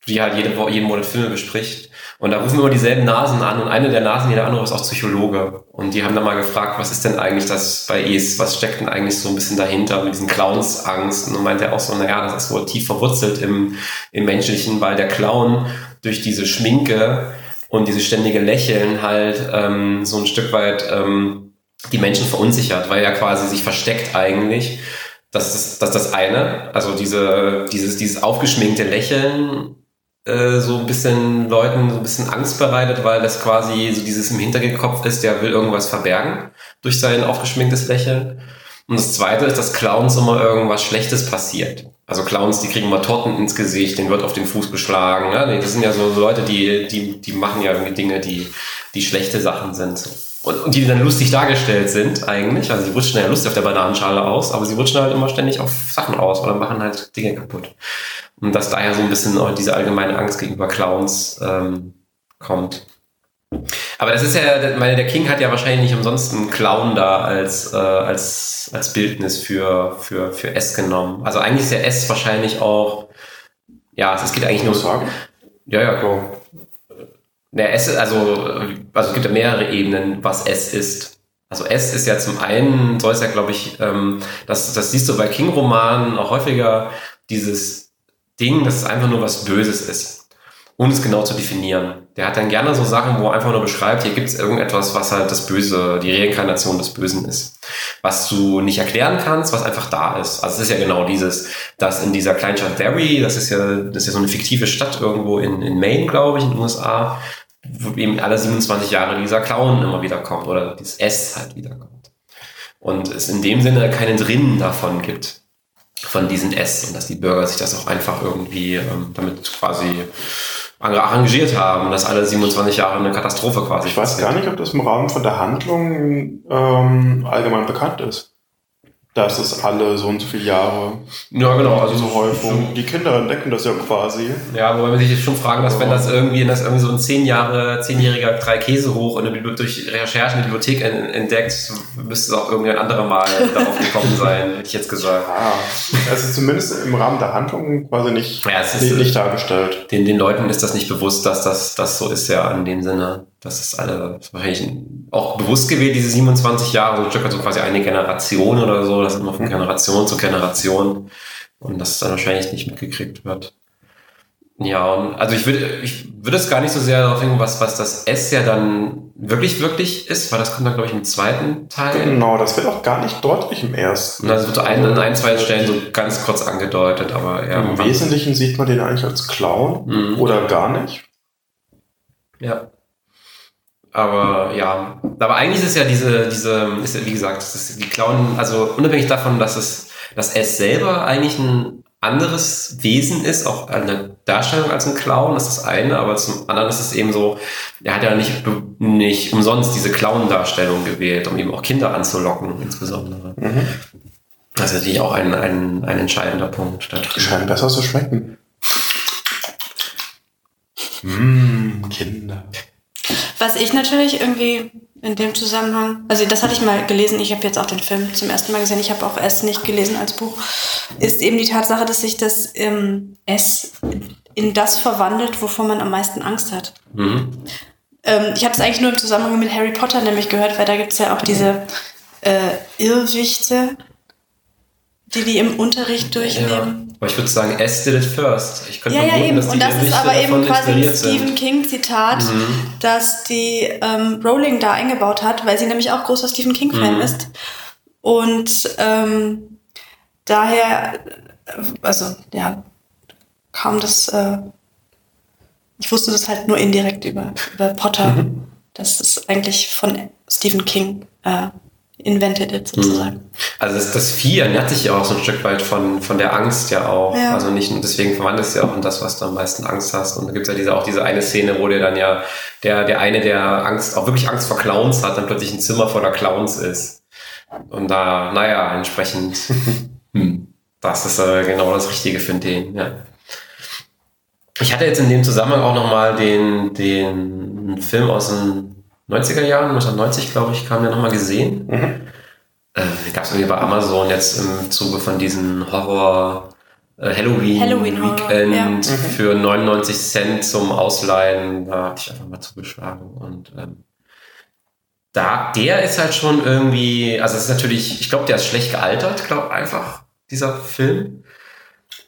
die halt jede, jeden Monat Filme bespricht. Und da rufen immer dieselben Nasen an und eine der Nasen, die der andere ist auch Psychologe. Und die haben dann mal gefragt, was ist denn eigentlich das bei Es? Was steckt denn eigentlich so ein bisschen dahinter mit diesen Clownsangst? Und dann meint er auch so, naja, das ist wohl tief verwurzelt im, im Menschlichen, weil der Clown durch diese Schminke und diese ständige Lächeln halt ähm, so ein Stück weit ähm, die Menschen verunsichert, weil er quasi sich versteckt eigentlich. Das ist das, das eine. Also diese, dieses, dieses aufgeschminkte Lächeln äh, so ein bisschen Leuten so ein bisschen Angst bereitet, weil das quasi so dieses im Hinterkopf ist, der will irgendwas verbergen durch sein aufgeschminktes Lächeln. Und das zweite ist, dass Clowns immer irgendwas Schlechtes passiert. Also Clowns, die kriegen mal Torten ins Gesicht, denen wird auf den Fuß geschlagen. Ja? Das sind ja so Leute, die, die, die machen ja irgendwie Dinge, die, die schlechte Sachen sind. Und, und die dann lustig dargestellt sind eigentlich. Also sie rutschen ja lustig auf der Bananenschale aus, aber sie rutschen halt immer ständig auf Sachen aus oder machen halt Dinge kaputt. Und dass daher so ein bisschen auch diese allgemeine Angst gegenüber Clowns ähm, kommt. Aber das ist ja, meine, der King hat ja wahrscheinlich nicht umsonst einen Clown da als, äh, als, als Bildnis für, für, für S genommen. Also eigentlich ist der S wahrscheinlich auch, ja, es geht eigentlich nur. sagen? Ja, ja, go. Der S, also, also es gibt ja mehrere Ebenen, was S ist. Also S ist ja zum einen, soll es ja, glaube ich, ähm, das, das siehst du bei King-Romanen auch häufiger, dieses Ding, dass es einfach nur was Böses ist. Ohne es genau zu definieren. Der hat dann gerne so Sachen, wo er einfach nur beschreibt, hier gibt es irgendetwas, was halt das Böse, die Reinkarnation des Bösen ist. Was du nicht erklären kannst, was einfach da ist. Also es ist ja genau dieses, dass in dieser Kleinstadt Derry, das ist ja, das ist ja so eine fiktive Stadt irgendwo in, in Maine, glaube ich, in den USA, wo eben alle 27 Jahre dieser Clown immer wieder kommt oder dieses S halt wiederkommt. Und es in dem Sinne keinen Drinnen davon gibt, von diesen S und dass die Bürger sich das auch einfach irgendwie ähm, damit quasi arrangiert haben, dass alle 27 Jahre eine Katastrophe quasi Ich weiß gar nicht, ob das im Rahmen von der Handlung ähm, allgemein bekannt ist. Dass es alle so und so viele Jahre Ja, genau. Also diese Häufung. Die Kinder entdecken das ja quasi. Ja, wobei man sich jetzt schon fragen muss, wenn das irgendwie, das irgendwie so ein zehn Jahre, zehnjähriger drei Käse hoch und eine Bibli- durch Recherchen eine Bibliothek en- entdeckt, müsste es auch irgendwie ein anderer Mal darauf gekommen sein, hätte ich jetzt gesagt. Ah, es ist zumindest im Rahmen der Handlung quasi nicht, Ja, es ist, nicht, dargestellt. Den, den Leuten ist das nicht bewusst, dass das, das so ist ja in dem Sinne. Das ist alle wahrscheinlich auch bewusst gewählt, diese 27 Jahre, so ein Stück weit so quasi eine Generation oder so, das immer von Generation zu Generation und dass es dann wahrscheinlich nicht mitgekriegt wird. Ja, und also ich würde, ich würde es gar nicht so sehr darauf hängen, was, was das S ja dann wirklich, wirklich ist, weil das kommt dann, glaube ich, im zweiten Teil. Genau, das wird auch gar nicht deutlich im ersten. Das wird ein, an ein, zwei Stellen so ganz kurz angedeutet, aber ja. Im Wesentlichen sieht man den eigentlich als Clown Mhm. oder gar nicht. Ja. Aber ja, aber eigentlich ist es ja diese, diese, ist ja wie gesagt, die Clown, also unabhängig davon, dass es, dass es selber eigentlich ein anderes Wesen ist, auch eine Darstellung als ein Clown, das ist das eine, aber zum anderen ist es eben so, er hat ja nicht, nicht umsonst diese Clown-Darstellung gewählt, um eben auch Kinder anzulocken, insbesondere. Mhm. Das ist natürlich auch ein, ein, ein entscheidender Punkt. Die scheinen besser zu schmecken. Mmh, Kinder. Was ich natürlich irgendwie in dem Zusammenhang, also das hatte ich mal gelesen, ich habe jetzt auch den Film zum ersten Mal gesehen, ich habe auch S nicht gelesen als Buch, ist eben die Tatsache, dass sich das ähm, S in das verwandelt, wovor man am meisten Angst hat. Mhm. Ähm, ich habe es eigentlich nur im Zusammenhang mit Harry Potter nämlich gehört, weil da gibt's ja auch diese äh, Irrwichte, die die im Unterricht Ja, durchleben. aber ich würde sagen, S did it first. Ich könnte Ja, ja, vermuten, eben. dass die Und das ist aber eben quasi ein. Stephen King-Zitat, das die ähm, Rowling da eingebaut hat, weil sie nämlich auch großer Stephen King-Fan Mhm. ist. Und ähm, daher, äh, also ja, kam das, äh, ich wusste das halt nur indirekt über, über Potter, Mhm. dass es eigentlich von Stephen King äh, invented it sozusagen. Also das, das Vieh ernährt sich ja auch so ein Stück weit von, von der Angst ja auch. Ja. Also nicht, und deswegen verwandelt es ja auch in das, was du am meisten Angst hast. Und da gibt es ja diese, auch diese eine Szene, wo der dann ja, der, der eine, der Angst, auch wirklich Angst vor Clowns hat, dann plötzlich ein Zimmer voller Clowns ist. Und da, naja, entsprechend, <laughs> hm, das ist äh, genau das Richtige für den, ja. Ich hatte jetzt in dem Zusammenhang auch nochmal den, den Film aus den 90er Jahren, 1990 glaube ich, kam der nochmal gesehen. Mhm. Äh, Gab es irgendwie bei Amazon jetzt im Zuge von diesen Horror äh, Halloween, Halloween Weekend ja. mhm. für 99 Cent zum Ausleihen. Da hatte ich einfach mal zugeschlagen. Und ähm, da, der ist halt schon irgendwie, also es ist natürlich, ich glaube, der ist schlecht gealtert, glaube einfach, dieser Film.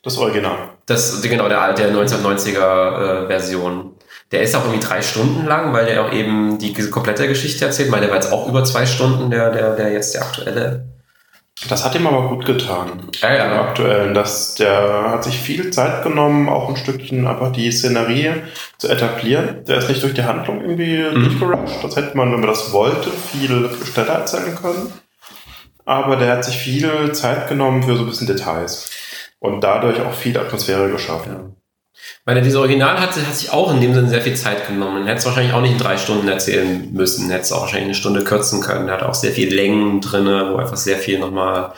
Das Original. Das, genau, der alte 1990er äh, Version. Der ist auch irgendwie drei Stunden lang, weil der auch eben die komplette Geschichte erzählt. Meine, der war jetzt auch über zwei Stunden, der, der, der jetzt der aktuelle. Das hat ihm aber gut getan. Ja, ja. Den aktuellen. Das, der hat sich viel Zeit genommen, auch ein Stückchen einfach die Szenerie zu etablieren. Der ist nicht durch die Handlung irgendwie mhm. durchgerusht. Das hätte man, wenn man das wollte, viel schneller erzählen können. Aber der hat sich viel Zeit genommen für so ein bisschen Details. Und dadurch auch viel Atmosphäre geschaffen. Ja. Ich meine, diese Original hat, hat sich auch in dem Sinne sehr viel Zeit genommen. Hätte es wahrscheinlich auch nicht in drei Stunden erzählen müssen. Hätte es auch wahrscheinlich eine Stunde kürzen können. Hat auch sehr viel Längen drin, wo einfach sehr viel nochmal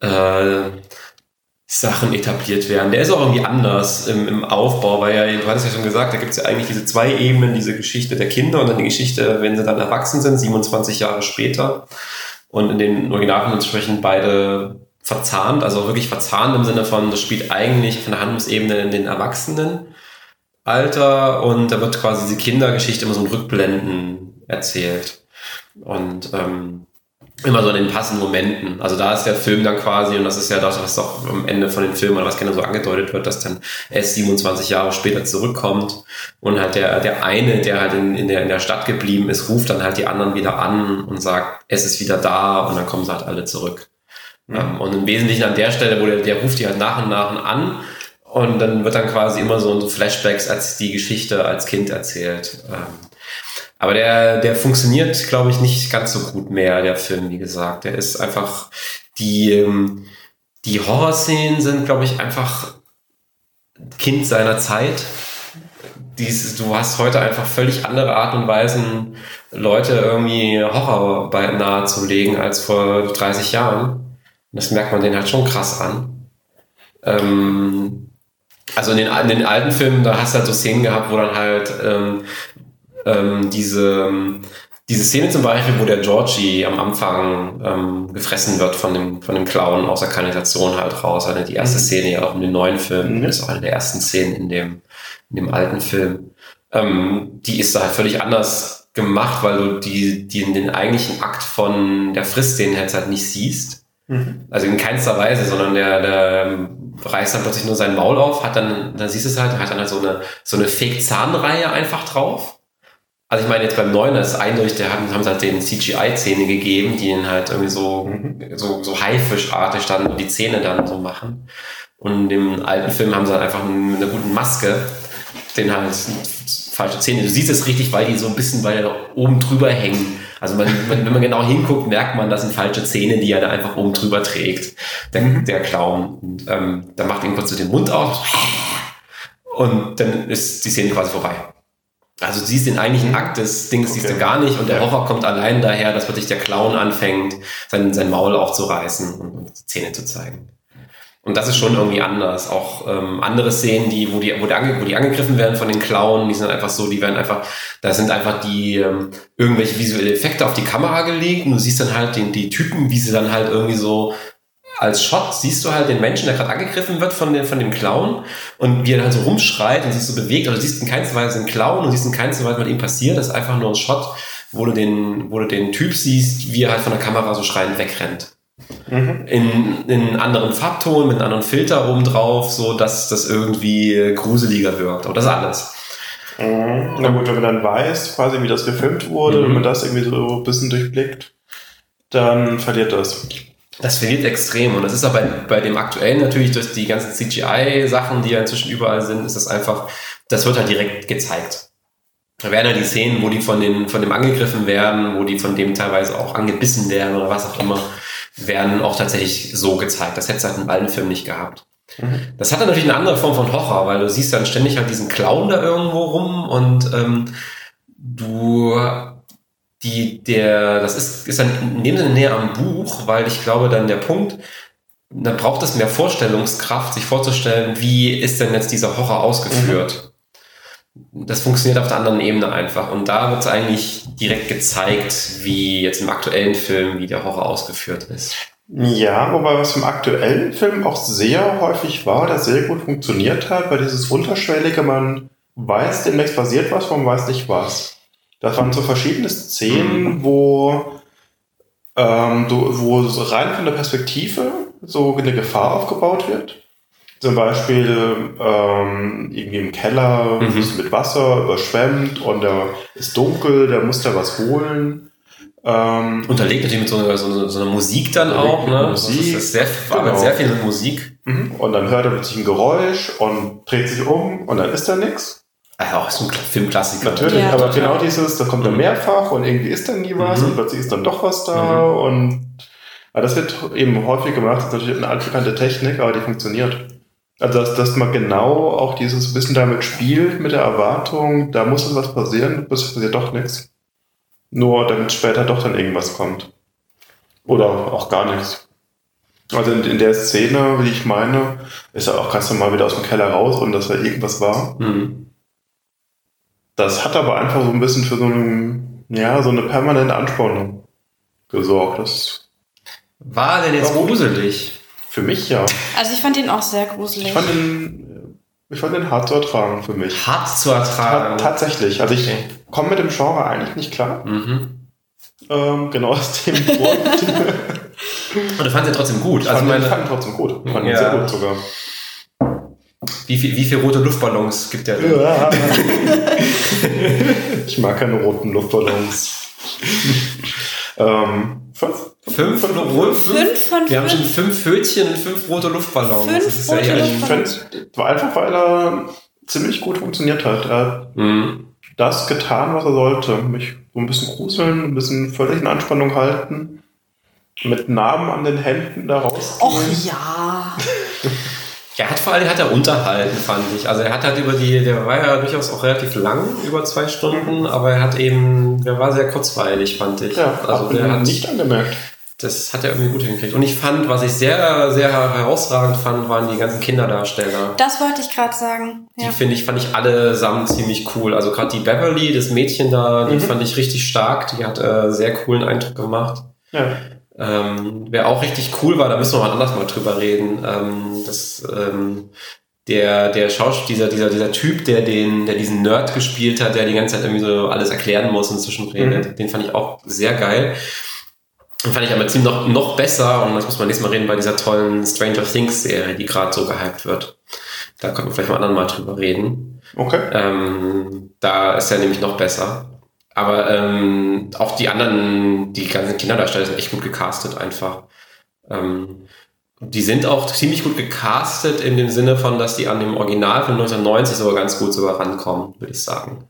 äh, Sachen etabliert werden. Der ist auch irgendwie anders im, im Aufbau, weil ja, du hattest ja schon gesagt, da gibt es ja eigentlich diese zwei Ebenen, diese Geschichte der Kinder und dann die Geschichte, wenn sie dann erwachsen sind, 27 Jahre später. Und in den Originalen entsprechend beide verzahnt, also wirklich verzahnt im Sinne von, das spielt eigentlich von der Handlungsebene in den Erwachsenenalter und da wird quasi diese Kindergeschichte immer so in Rückblenden erzählt. Und ähm, immer so in den passenden Momenten. Also da ist der Film dann quasi, und das ist ja das, was auch am Ende von den Filmen oder was gerne so angedeutet wird, dass dann es 27 Jahre später zurückkommt und halt der, der eine, der halt in, in, der, in der Stadt geblieben ist, ruft dann halt die anderen wieder an und sagt, es ist wieder da und dann kommen sie halt alle zurück. Mhm. Und im Wesentlichen an der Stelle, wo der, der ruft die halt nach und nach an und dann wird dann quasi immer so ein Flashbacks als die Geschichte als Kind erzählt. Ähm, aber der, der funktioniert, glaube ich, nicht ganz so gut mehr, der Film, wie gesagt. Der ist einfach, die, ähm, die Horrorszenen sind, glaube ich, einfach Kind seiner Zeit. Dies, du hast heute einfach völlig andere Art und Weisen, Leute irgendwie Horror nahe zu legen als vor 30 Jahren. Das merkt man den halt schon krass an. Ähm, also in den, in den alten Filmen, da hast du halt so Szenen gehabt, wo dann halt ähm, ähm, diese, diese Szene zum Beispiel, wo der Georgie am Anfang ähm, gefressen wird von dem, von dem Clown aus der Kanalisation halt raus. Also die erste mhm. Szene ja auch in den neuen Filmen, mhm. ist auch eine der ersten Szenen in dem, in dem alten Film. Ähm, die ist da halt völlig anders gemacht, weil du die, die in den eigentlichen Akt von der Frissszene jetzt halt nicht siehst Mhm. Also in keinster Weise, sondern der, der reißt dann plötzlich nur sein Maul auf, hat dann, dann siehst du es halt, hat dann halt so eine, so eine Fake-Zahnreihe einfach drauf. Also ich meine jetzt beim neuen, das ist eindeutig, der haben, haben sie halt den CGI-Zähne gegeben, die ihn halt irgendwie so, mhm. so, so Haifischartig dann die Zähne dann so machen. Und dem alten Film haben sie halt einfach mit einer guten Maske den halt falsche Zähne. Du siehst es richtig, weil die so ein bisschen weil da oben drüber hängen. Also man, man, wenn man genau hinguckt, merkt man, das sind falsche Zähne, die er da einfach oben drüber trägt. Der, mhm. der Clown. Und ähm, dann macht irgendwann so den Mund auf und dann ist die Szene quasi vorbei. Also du siehst den eigentlichen mhm. Akt des Dings okay. siehst du gar nicht und der Horror kommt allein daher, dass wirklich der Clown anfängt, sein, sein Maul aufzureißen und, und die Zähne zu zeigen. Und das ist schon irgendwie anders. Auch ähm, andere Szenen, die, wo die, wo die, wo die angegriffen werden von den Clown, die sind einfach so, die werden einfach, da sind einfach die ähm, irgendwelche visuelle Effekte auf die Kamera gelegt und du siehst dann halt den, die Typen, wie sie dann halt irgendwie so als Shot siehst du halt den Menschen, der gerade angegriffen wird von, den, von dem Clown und wie er dann so rumschreit und sich so bewegt, aber du siehst in keinster Weise den Clown und siehst in keinster Weise, was ihm passiert. Das ist einfach nur ein Shot, wo du den, wo du den Typ siehst, wie er halt von der Kamera so schreiend wegrennt. Mhm. In, in anderen Farbton, mit einem anderen Filter obendrauf, so dass das irgendwie gruseliger wirkt. Aber das ist alles. Mhm. Na gut, wenn man dann weiß, quasi wie das gefilmt wurde, mhm. wenn man das irgendwie so ein bisschen durchblickt, dann verliert das. Das verliert extrem. Und das ist aber bei, bei dem aktuellen natürlich durch die ganzen CGI-Sachen, die ja inzwischen überall sind, ist das einfach, das wird halt direkt gezeigt. Da werden ja die Szenen, wo die von, den, von dem angegriffen werden, wo die von dem teilweise auch angebissen werden oder was auch immer werden auch tatsächlich so gezeigt. Das hätte es halt in alten Filmen nicht gehabt. Mhm. Das hat dann natürlich eine andere Form von Horror, weil du siehst dann ständig halt diesen Clown da irgendwo rum und ähm, du die, der, das ist, ist dann in dem Sinne näher am Buch, weil ich glaube, dann der Punkt, da braucht es mehr Vorstellungskraft, sich vorzustellen, wie ist denn jetzt dieser Horror ausgeführt. Das funktioniert auf der anderen Ebene einfach. Und da wird es eigentlich direkt gezeigt, wie jetzt im aktuellen Film, wie der Horror ausgeführt ist. Ja, wobei was im aktuellen Film auch sehr häufig war, das sehr gut funktioniert hat, weil dieses Unterschwellige, man weiß, demnächst passiert was, man weiß nicht was. Das waren so verschiedene Szenen, mhm. wo, ähm, wo rein von der Perspektive so eine Gefahr aufgebaut wird. Zum Beispiel ähm, irgendwie im Keller mhm. ist mit Wasser überschwemmt und da ist dunkel, der muss da was holen. Ähm, Unterlegt natürlich mit so einer, so einer, so einer Musik dann auch, ne? Musik, das ist sehr, genau. sehr viel mit Musik. Mhm. Und dann hört er plötzlich ein Geräusch und dreht sich um und dann ist da nichts. Also auch so ein Filmklassiker. Natürlich, ja, aber genau dieses, da kommt er mhm. mehrfach und irgendwie ist dann nie was mhm. und plötzlich ist dann doch was da mhm. und aber das wird eben häufig gemacht, das ist natürlich eine altbekannte Technik, aber die funktioniert. Also dass, dass man genau auch dieses Wissen damit spielt, mit der Erwartung, da muss was passieren, bis passiert doch nichts. Nur damit später doch dann irgendwas kommt. Oder auch gar nichts. Also in, in der Szene, wie ich meine, ist er auch ganz normal wieder aus dem Keller raus und dass da irgendwas war. Mhm. Das hat aber einfach so ein bisschen für so, einen, ja, so eine permanente Anspannung gesorgt. Das war denn jetzt gruselig? Für mich ja. Also ich fand ihn auch sehr gruselig. Ich fand ihn, ich fand ihn hart zu ertragen für mich. Hart zu ertragen? Ta tatsächlich. Also ich okay. komme mit dem Genre eigentlich nicht klar. Mhm. Ähm, genau aus dem <laughs> Grund. Und du fandest ihn trotzdem gut. Ich also fand, meine, ich fand ihn trotzdem gut. Ich fand ja. ihn sehr gut sogar. Wie viel, wie viel rote Luftballons gibt der denn? Ja. <laughs> ich mag keine roten Luftballons. <laughs> ähm, fünf? Fünf, fünf, fünf, fünf von Wir haben schon fünf Fötchen und fünf rote Luftballons. Fünf rote ja Luftballons. Ich war einfach, weil er ziemlich gut funktioniert hat. Er hat mhm. das getan, was er sollte. Mich so ein bisschen gruseln, ein bisschen völlig in Anspannung halten. Mit Narben an den Händen da rausgehen. Och ja. <laughs> Er hat vor allem hat er unterhalten, fand ich. Also er hat halt über die, der war ja durchaus auch relativ lang, über zwei Stunden, aber er hat eben, der war sehr kurzweilig, fand ich. Ja, also der hat nicht angemerkt. Das hat er irgendwie gut hingekriegt. Und ich fand, was ich sehr, sehr herausragend fand, waren die ganzen Kinderdarsteller. Das wollte ich gerade sagen. Ja. Die finde ich, fand ich allesamt ziemlich cool. Also gerade die Beverly, das Mädchen da, die mhm. fand ich richtig stark. Die hat äh, sehr coolen Eindruck gemacht. Ja. Ähm, wer auch richtig cool war, da müssen wir mal anders mal drüber reden. Ähm, das, ähm, der, der Schauspieler, dieser, dieser, dieser Typ, der den, der diesen Nerd gespielt hat, der die ganze Zeit irgendwie so alles erklären muss und zwischenredet, mhm. den fand ich auch sehr geil. Den fand ich aber ziemlich noch, noch besser, und das muss man nächstes Mal reden, bei dieser tollen Stranger Things Serie, die gerade so gehypt wird. Da können wir vielleicht mal anderen Mal drüber reden. Okay. Ähm, da ist er nämlich noch besser. Aber ähm, auch die anderen, die ganzen Kinderdarsteller sind echt gut gecastet einfach. Ähm, die sind auch ziemlich gut gecastet in dem Sinne von, dass die an dem Original von 1990 sogar ganz gut sogar rankommen, würde ich sagen.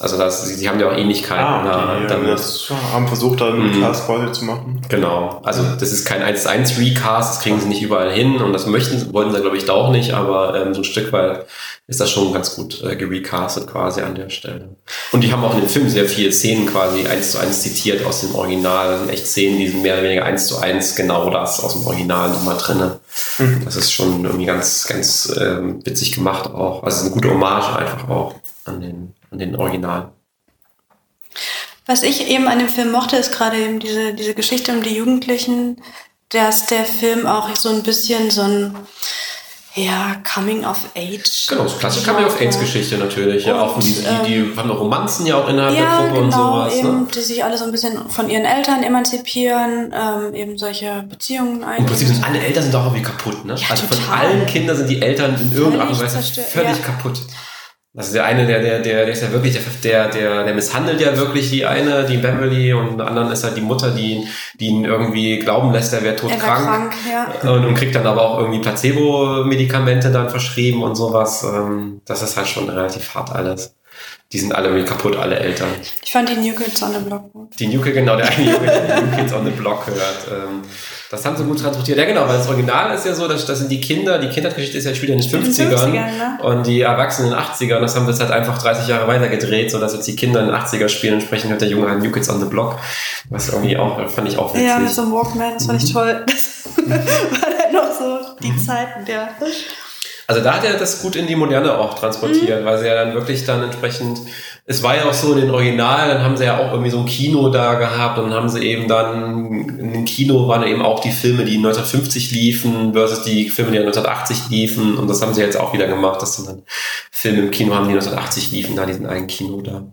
Also das, sie, sie haben ja auch Ähnlichkeiten. Ah, die, damit. Ja, haben versucht, da einen. Cast quasi zu machen. Genau. Also das ist kein 1 1 Recast, das kriegen sie nicht überall hin und das möchten, wollten sie glaube ich da auch nicht, aber ähm, so ein Stück weit ist das schon ganz gut äh, gerecastet quasi an der Stelle. Und die haben auch in dem Film sehr viele Szenen quasi eins zu eins zitiert aus dem Original. Das sind echt Szenen, die sind mehr oder weniger eins zu eins genau das aus dem Original nochmal drinne. Mhm. Das ist schon irgendwie ganz, ganz ähm, witzig gemacht auch. Also es ist eine gute Hommage einfach auch an den an den Original. Was ich eben an dem Film mochte, ist gerade eben diese, diese Geschichte um die Jugendlichen, dass der Film auch so ein bisschen so ein ja, Coming of Age. Genau, so klassische Coming of Age Geschichte natürlich. ja, auch die, die, die ähm, haben noch Romanzen ja auch innerhalb ja, der Gruppe genau, und sowas. Eben, ne? die sich alle so ein bisschen von ihren Eltern emanzipieren, ähm, eben solche Beziehungen ein. Im Prinzip sind alle Eltern sind auch irgendwie kaputt, ne? Ja, also total. von allen Kindern sind die Eltern in irgendeiner und Weise völlig ja. kaputt. Also der eine, der, der, der, der ist ja wirklich, der, der, der misshandelt ja wirklich die eine, die Beverly, und der anderen ist halt die Mutter, die, die ihn irgendwie glauben lässt, er wäre todkrank. krank, ja. und, und kriegt dann aber auch irgendwie Placebo-Medikamente dann verschrieben und sowas. Ähm, das ist halt schon relativ hart alles. Die sind alle irgendwie kaputt, alle Eltern. Ich fand die New Kids on the Block gut. Die New Kids, genau, der eine Junge, der New Kids on the Block hört. Das haben sie gut transportiert. Ja, genau, weil das Original ist ja so, dass das sind die Kinder, die Kindheitsgeschichte ist ja spielt ja in den 50ern, 50ern, ne? und die Erwachsenen in den 80ern. Das haben wir jetzt halt einfach 30 Jahre weiter gedreht, sodass jetzt die Kinder in den 80er spielen. Entsprechend hat der Junge halt New Kids on the Block. Was irgendwie auch, fand ich auch witzig. Ja, mit so einem Walkman, das fand ich toll. Das war dann noch so die Zeiten der. Also da hat er das gut in die Moderne auch transportiert, Mhm. weil sie ja dann wirklich dann entsprechend, es war ja auch so in den Original, dann haben sie ja auch irgendwie so ein Kino da gehabt und haben sie eben dann, in dem Kino waren eben auch die Filme, die 1950 liefen versus die Filme, die 1980 liefen und das haben sie jetzt auch wieder gemacht, dass dann, dann Filme im Kino haben, die 1980 liefen, da diesen einen Kino da.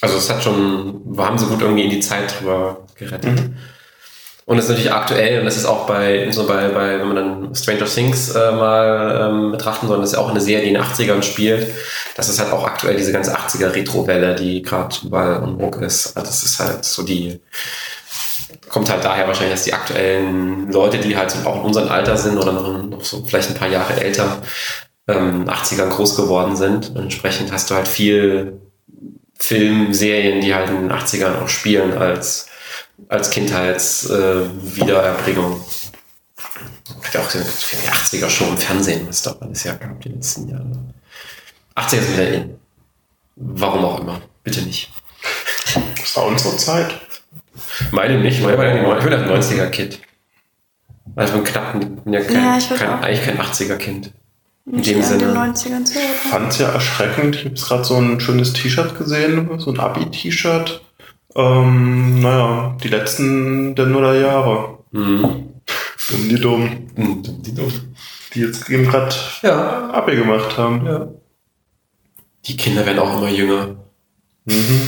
Also es hat schon, haben sie gut irgendwie in die Zeit drüber gerettet. Und das ist natürlich aktuell und das ist auch bei, so bei, bei wenn man dann Stranger Things äh, mal ähm, betrachten soll, das ist ja auch eine Serie, die in den 80ern spielt. Das ist halt auch aktuell diese ganze 80er Retro-Welle, die gerade überall en vogue ist. Also das ist halt so die, kommt halt daher wahrscheinlich, dass die aktuellen Leute, die halt auch in unserem Alter sind oder noch, noch so vielleicht ein paar Jahre älter, ähm, 80ern groß geworden sind. Und entsprechend hast du halt viel Filmserien, die halt in den 80ern auch spielen als als Kindheitswiedererbringung. Äh, ja auch für die 80er schon im Fernsehen, was da alles ja gab die letzten Jahre. 80er sind wieder in. Warum auch immer. Bitte nicht. Das war unsere Zeit. Meine nicht, meine war ja die, ich bin ein 90er-Kind. Also ich bin knapp, bin ja kein, Ja, ich kein, eigentlich kein 80er-Kind. In Ich dem in den Sinne. 90ern zu. oder? Fand's ja erschreckend. Ich habe gerade so ein schönes T-Shirt gesehen, so ein Abi-T-Shirt. Ähm, naja, die letzten der Nullerjahre. Mhm. Dumm die dumm. Mhm, Die, die, Die jetzt eben gerade ja, Abi gemacht haben. ja. Die Kinder werden auch immer jünger. Mhm.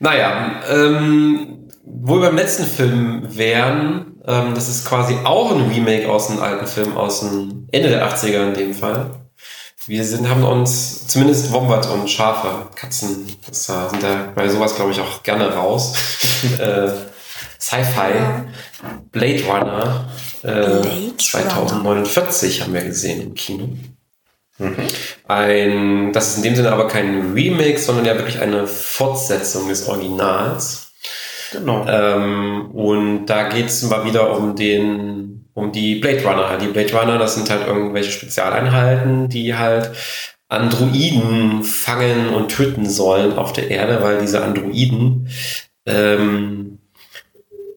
Naja, ähm, wo wir beim letzten Film wären, ähm, das ist quasi auch ein Remake aus einem alten Film aus dem Ende der 80er in dem Fall. Wir sind, haben uns zumindest Wombat und Schafe, Katzen, das sind da bei sowas, glaube ich, auch gerne raus. <laughs> äh, Sci-Fi, Ja. Blade Runner, äh, Blade 2049 haben wir gesehen im Kino. Mhm. Ein, das ist in dem Sinne aber kein Remake, sondern ja wirklich eine Fortsetzung des Originals. Genau. Ähm, und da geht es mal wieder um den, um die Blade Runner. Die Blade Runner, das sind halt irgendwelche Spezialeinheiten, die halt Androiden fangen und töten sollen auf der Erde, weil diese Androiden ähm,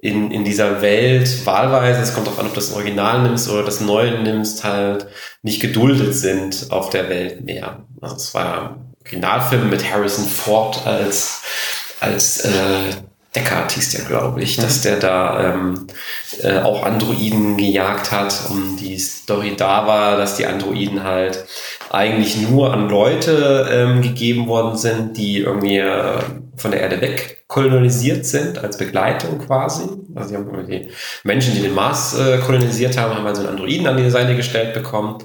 in, in dieser Welt wahlweise, es kommt darauf an, ob du das Original nimmst oder das Neue nimmst, halt nicht geduldet sind auf der Welt mehr. Also es war ein Originalfilm mit Harrison Ford als, als äh, Deckard hieß der, glaube ich, dass der da ähm, äh, auch Androiden gejagt hat und die Story da war, dass die Androiden halt eigentlich nur an Leute ähm, gegeben worden sind, die irgendwie äh, von der Erde weg kolonisiert sind, als Begleitung quasi. Also die haben die Menschen, die den Mars äh, kolonisiert haben, haben halt so einen Androiden an die Seite gestellt bekommen.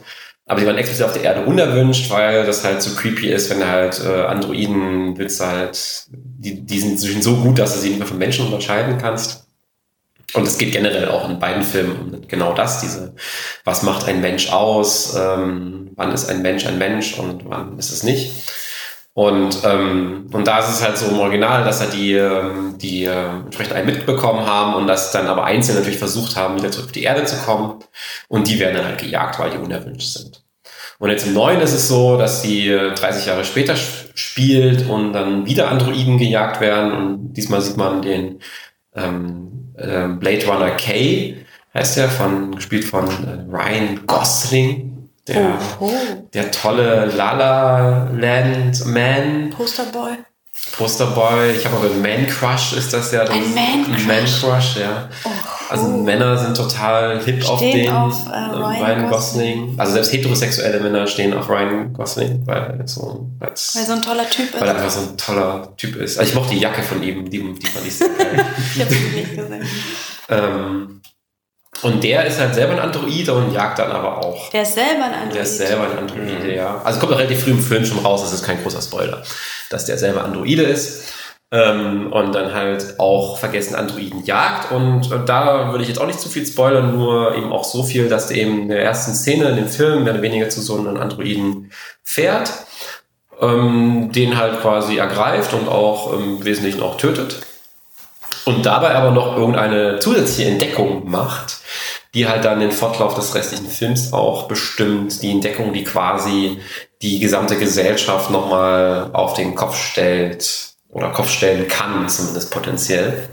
Aber die waren explizit auf der Erde unerwünscht, weil das halt so creepy ist, wenn halt äh, Androiden willst du halt, die, die sind sind so gut, dass du sie nicht mehr von Menschen unterscheiden kannst. Und es geht generell auch in beiden Filmen um genau das, diese, was macht ein Mensch aus, ähm, wann ist ein Mensch ein Mensch und wann ist es nicht. Und, ähm, und da ist es halt so im Original, dass er die, ähm, die äh, entsprechend einen mitbekommen haben und das dann aber einzeln natürlich versucht haben, wieder zurück auf die Erde zu kommen. Und die werden dann halt gejagt, weil die unerwünscht sind. Und jetzt im Neuen ist es so, dass äh, 30 Jahre später sp- spielt und dann wieder Androiden gejagt werden. Und diesmal sieht man den ähm, äh, Blade Runner K, heißt der, von, gespielt von äh, Ryan Gosling. Der, Oh, der tolle La La Land Man, Posterboy. Posterboy. Ich habe aber einen Man Crush, ist das ja. Das Ein Man Ein Man Crush, ja. Oh, Also. Männer sind total hip auf Stehen den auf, äh, Ryan Gosling. Also selbst heterosexuelle Männer stehen auf Ryan Gosling, weil er so, als, Weil so ein toller Typ ist. weil er einfach so ein toller Typ ist. Also ich mochte die Jacke von ihm, die, die fand ich sehr geil. <laughs> Ich hab's nicht gesehen. ähm, und der ist halt selber ein Android und jagt dann aber auch. Der ist selber ein Android. Der ist selber ein Androide, ja. Also kommt auch relativ früh im Film schon raus, das ist kein großer Spoiler, dass der selber Androide ist. Ähm, und dann halt auch vergessen Androiden jagt. Und äh, da würde ich jetzt auch nicht zu viel spoilern, nur eben auch so viel, dass der eben in der ersten Szene in dem Film mehr oder weniger zu so einem Androiden fährt, ähm, den halt quasi ergreift und auch im Wesentlichen auch tötet. Und dabei aber noch irgendeine zusätzliche Entdeckung macht, die halt dann den Fortlauf des restlichen Films auch bestimmt, die Entdeckung, die quasi die gesamte Gesellschaft nochmal auf den Kopf stellt oder Kopf stellen kann, zumindest potenziell.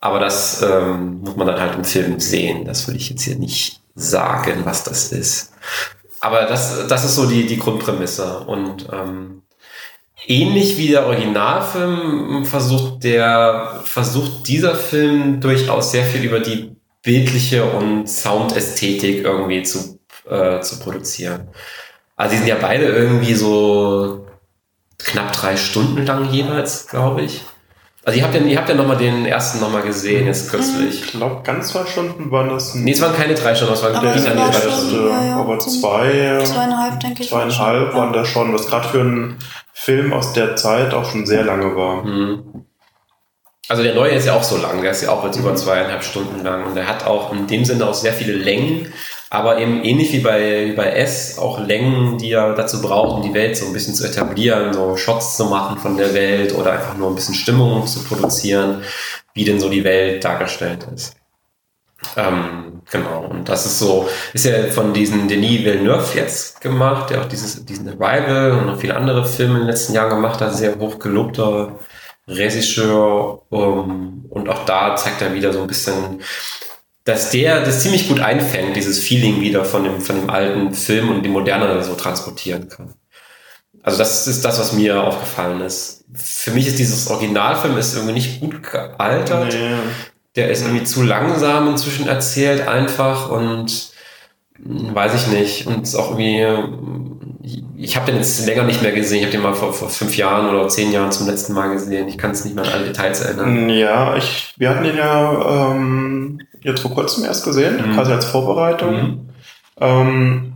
Aber das ähm, muss man dann halt im Film sehen. Das will ich jetzt hier nicht sagen, was das ist. Aber das, das ist so die, die Grundprämisse. Und ähm, ähnlich wie der Originalfilm versucht der, versucht dieser Film durchaus sehr viel über die bildliche und Soundästhetik irgendwie zu, äh, zu produzieren. Also die sind ja beide irgendwie so knapp drei Stunden lang jeweils, glaube ich. Also ihr habt ja, ihr habt ja nochmal den ersten nochmal gesehen, jetzt kürzlich. Ich glaube, ganz zwei Stunden waren das. Nee, es waren keine drei Stunden, es waren Aber die drei Stunden. ja, ja. aber zwei, Zweieinhalb, denke ich. zweieinhalb waren da schon, was gerade für einen Film aus der Zeit auch schon sehr lange war. Mhm. Also der neue ist ja auch so lang, der ist ja auch jetzt über zweieinhalb Stunden lang und der hat auch in dem Sinne auch sehr viele Längen, aber eben ähnlich wie bei, bei S auch Längen, die er dazu braucht, um die Welt so ein bisschen zu etablieren, so Shots zu machen von der Welt oder einfach nur ein bisschen Stimmung zu produzieren, wie denn so die Welt dargestellt ist. Ähm, genau, und das ist so, ist ja von diesen Denis Villeneuve jetzt gemacht, der auch dieses, diesen Arrival und noch viele andere Filme in den letzten Jahren gemacht hat, sehr hoch gelobter Regisseur. Um, und auch da zeigt er wieder so ein bisschen, dass der das ziemlich gut einfängt, dieses Feeling wieder von dem, von dem alten Film und die moderne so transportieren kann. Also das ist das, was mir aufgefallen ist. Für mich ist dieses Originalfilm ist irgendwie nicht gut gealtert. Nee. Der ist irgendwie zu langsam inzwischen erzählt einfach und hm, weiß ich nicht. Und ist auch irgendwie, ich, habe den jetzt länger nicht mehr gesehen. Ich habe den mal vor, vor fünf Jahren oder zehn Jahren zum letzten Mal gesehen. Ich kann es nicht mehr an alle Details erinnern. Ja, ich, wir hatten ihn ja ähm, jetzt vor kurzem erst gesehen, Mhm. quasi als Vorbereitung. Mhm. Ähm,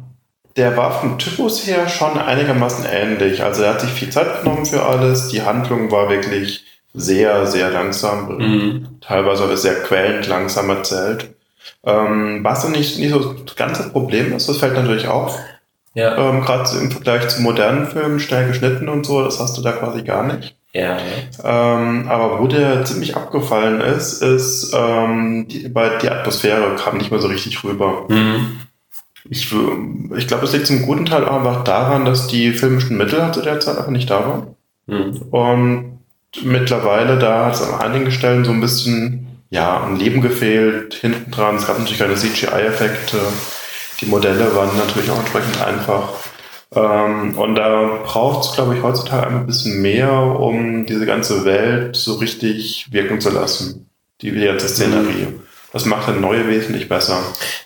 der war vom Typus her schon einigermaßen ähnlich. Also er hat sich viel Zeit genommen für alles. Die Handlung war wirklich sehr, sehr langsam. Mhm. Teilweise auch sehr quälend langsam erzählt. Ähm, was dann nicht, nicht so das ganze Problem ist, das fällt natürlich auf. Ja, Ähm, Gerade im Vergleich zu modernen Filmen, schnell geschnitten und so, das hast du da quasi gar nicht. ja, Ähm, aber wo der ziemlich abgefallen ist, ist ähm, die, bei die Atmosphäre kam nicht mehr so richtig rüber. Mhm. Ich, ich glaube, es liegt zum guten Teil auch einfach daran, dass die filmischen Mittel zu der Zeit einfach nicht da waren. Mhm. Und mittlerweile, da hat es an einigen Stellen so ein bisschen, ja, ein Leben gefehlt, hinten dran. Es gab natürlich keine CGI-Effekte. Die Modelle waren natürlich auch entsprechend einfach. Ähm, und da braucht es, glaube ich, heutzutage ein bisschen mehr, um diese ganze Welt so richtig wirken zu lassen. Die ganze Szenerie. Das macht eine neue wesentlich besser.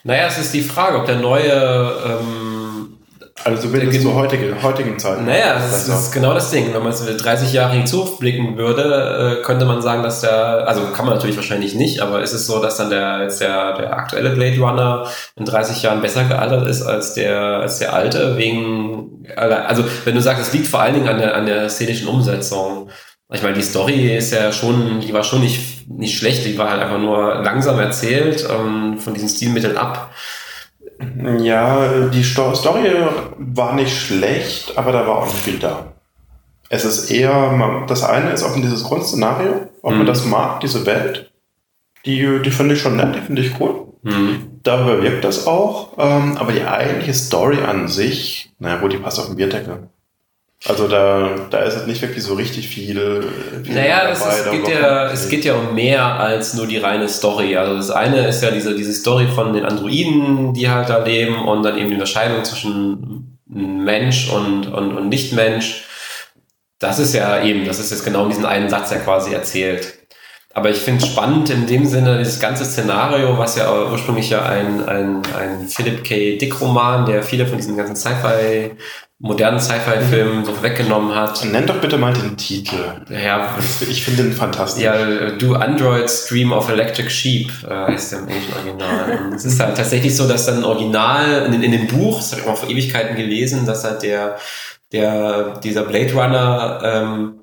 Naja, es ist die Frage, ob der neue ähm, Also zumindest Der zu Gen- heutige, heutigen Zeiten. Naja, das ist, das ist genau das Ding. Wenn man jetzt 30 Jahre in die Zukunft blicken würde, äh, könnte man sagen, dass der, also kann man natürlich wahrscheinlich nicht, aber ist es so, dass dann der, jetzt der, der aktuelle Blade Runner in 30 Jahren besser gealtert ist als der, als der alte, wegen, also wenn du sagst, es liegt vor allen Dingen an der, an der szenischen Umsetzung. Ich meine, die Story ist ja schon, die war schon nicht, nicht schlecht, die war halt einfach nur langsam erzählt, ähm, von diesen Stilmitteln ab. Ja, die Sto Story war nicht schlecht, aber da war auch nicht viel da. Es ist eher, das eine ist auch in dieses Grundszenario, ob Mhm. man das mag, diese Welt. Die, die finde ich schon nett, die finde ich cool. Hm. Darüber wirkt das auch. Ähm, aber die eigentliche Story an sich, naja gut, die passt auf den Bierdeckel. Also da, da ist es nicht wirklich so richtig viel. viel Naja, es, da geht ja, es geht ja um mehr als nur die reine Story. Also das eine ist ja diese, diese Story von den Androiden, die halt da leben und dann eben die Unterscheidung zwischen Mensch und, und, und Nicht-Mensch. Das ist ja eben, das ist jetzt genau in diesem einen Satz ja quasi erzählt. Aber ich finde es spannend in dem Sinne, dieses ganze Szenario, was ja ursprünglich ja ein, ein, ein Philip K. Dick-Roman, der viele von diesen ganzen Sci-Fi, modernen Sci-Fi-Filmen so weggenommen hat. Nenn doch bitte mal den Titel. Ja, Ich finde den fantastisch. ja, Do Androids Dream of Electric Sheep äh, heißt der im englischen Original. Und <laughs> es ist halt tatsächlich so, dass dann Original in, in dem Buch, das habe ich auch vor Ewigkeiten gelesen, dass halt der, der dieser Blade Runner, ähm,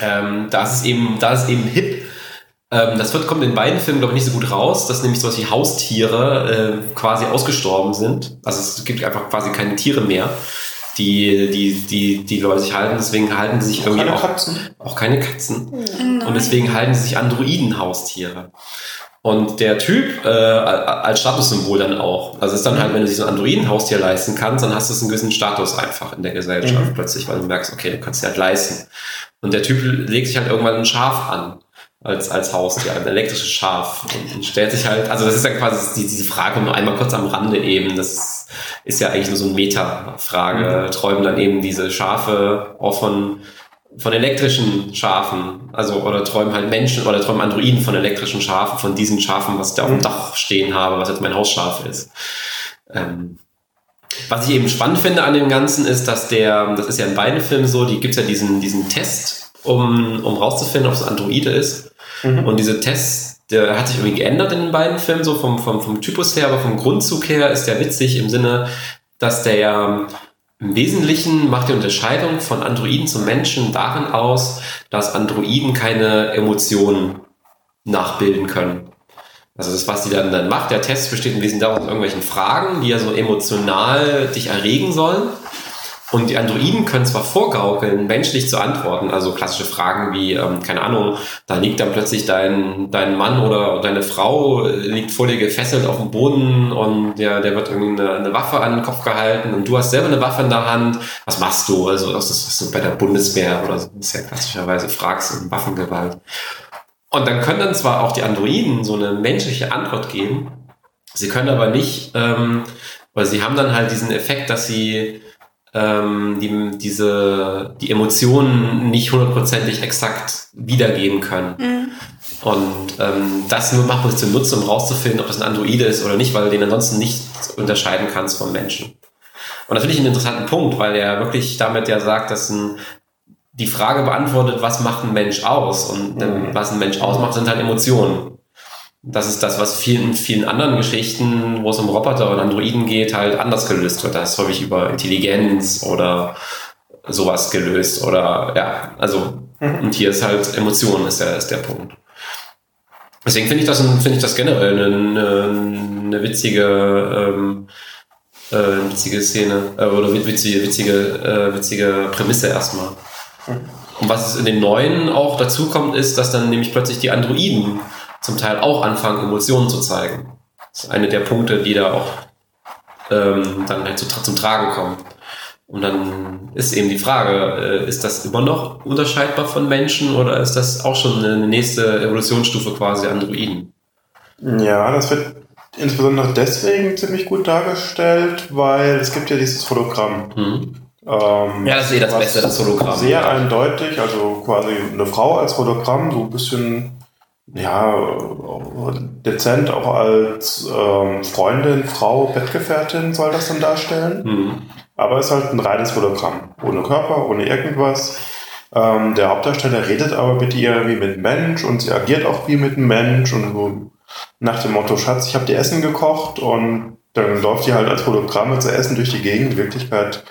ähm, da ist es eben, da ist es eben hip. Ähm, das wird, kommt in beiden Filmen, glaube ich, nicht so gut raus, dass nämlich sowas wie Haustiere äh, quasi ausgestorben sind. Also es gibt einfach quasi keine Tiere mehr. Die, die, die, die Leute sich halten. Deswegen halten sie sich irgendwie Keine auch, Katzen. auch keine Katzen. Nein. Und deswegen halten sie sich Androiden-Haustiere. Und der Typ äh, als Statussymbol dann auch. Also es ist dann halt, wenn du sich so ein Androiden-Haustier leisten kannst, dann hast du einen gewissen Status einfach in der Gesellschaft Mhm. plötzlich, weil du merkst, okay, du kannst dir halt leisten. Und der Typ legt sich halt irgendwann ein Schaf an als, als Haustier, ein elektrisches Schaf. Und, und stellt sich halt, also das ist ja quasi die, diese Frage nur einmal kurz am Rande eben. Das ist ja eigentlich nur so eine Meta-Frage. Träumen dann eben diese Schafe auch von von elektrischen Schafen, also oder träumen halt Menschen oder träumen Androiden von elektrischen Schafen, von diesen Schafen, was ich da auf dem Mhm. Dach stehen habe, was jetzt mein Hausschaf ist. Ähm, was ich eben spannend finde an dem Ganzen ist, dass der, das ist ja in beiden Filmen so, die gibt's ja diesen, diesen Test, um, um rauszufinden, ob es Androide ist. Mhm. Und diese Tests, der hat sich irgendwie geändert in den beiden Filmen, so vom, vom, vom Typus her, aber vom Grundzug her ist der witzig im Sinne, dass der ja im Wesentlichen macht die Unterscheidung von Androiden zum Menschen darin aus, dass Androiden keine Emotionen nachbilden können. Also das, was die dann, dann macht, der Test besteht im Wesentlichen daraus aus irgendwelchen Fragen, die ja so emotional dich erregen sollen. Und die Androiden können zwar vorgaukeln, menschlich zu antworten, also klassische Fragen wie, ähm, keine Ahnung, da liegt dann plötzlich dein, dein Mann oder deine Frau, äh, liegt vor dir gefesselt auf dem Boden und der, der wird irgendwie eine, eine Waffe an den Kopf gehalten und du hast selber eine Waffe in der Hand. Was machst du? Also das ist was du bei der Bundeswehr oder so, das ist ja klassischerweise fragst um Waffengewalt. Und dann können dann zwar auch die Androiden so eine menschliche Antwort geben, sie können aber nicht, ähm, weil sie haben dann halt diesen Effekt, dass sie ähm, die, diese, die Emotionen nicht hundertprozentig exakt wiedergeben können. Mhm. Und ähm, das nur macht man sich zunutze, um rauszufinden, ob das ein Androide ist oder nicht, weil du den ansonsten nicht unterscheiden kannst vom Menschen. Und das finde ich einen interessanten Punkt, weil er wirklich damit ja sagt, dass ein, die Frage beantwortet, was macht ein Mensch aus? Und ähm, Mhm. was ein Mensch ausmacht, sind halt Emotionen. Das ist das, was vielen, vielen anderen Geschichten, wo es um Roboter und Androiden geht, halt anders gelöst wird. Da ist häufig über Intelligenz oder sowas gelöst oder ja, also und hier ist halt Emotionen ist der, ist der Punkt. Deswegen finde ich das finde ich das generell eine, eine, witzige ähm, äh, witzige Szene äh, oder wit- witzige witzige äh, witzige Prämisse erstmal. Und was in den neuen auch dazu kommt, ist, dass dann nämlich plötzlich die Androiden zum Teil auch anfangen, Emotionen zu zeigen. Das ist eine der Punkte, die da auch ähm, dann halt zu, zum Tragen kommen. Und dann ist eben die Frage, äh, ist das immer noch unterscheidbar von Menschen oder ist das auch schon eine nächste Evolutionsstufe quasi Androiden? Ja, das wird insbesondere deswegen ziemlich gut dargestellt, weil es gibt ja dieses Hologramm. Hm? Ähm, Ja, das ist eh das Beste, das Hologramm. Sehr eindeutig, also quasi eine Frau als Hologramm, so ein bisschen, ja, dezent auch als ähm, Freundin, Frau, Bettgefährtin soll das dann darstellen. Hm. Aber es ist halt ein reines Hologramm. Ohne Körper, ohne irgendwas. Ähm, der Hauptdarsteller redet aber mit ihr wie mit einem Mensch und sie agiert auch wie mit einem Mensch und so nach dem Motto, Schatz, ich habe dir Essen gekocht und dann läuft die halt als Hologramm zu Essen durch die Gegend. In Wirklichkeit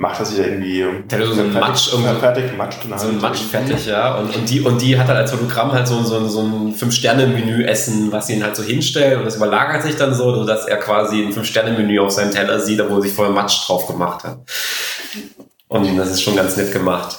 macht er sich da irgendwie Der so einen Matsch irgendwie- fertig gematscht und So ein halt Matsch fertig, ja. Und, und, die, und die hat halt als Hologramm halt so, so, so ein Fünf-Sterne-Menü essen, was sie ihn halt so hinstellt. Und das überlagert sich dann so, dass er quasi ein Fünf-Sterne-Menü auf seinem Teller sieht, wo er sich vorher Matsch drauf gemacht hat. Und das ist schon ganz nett gemacht.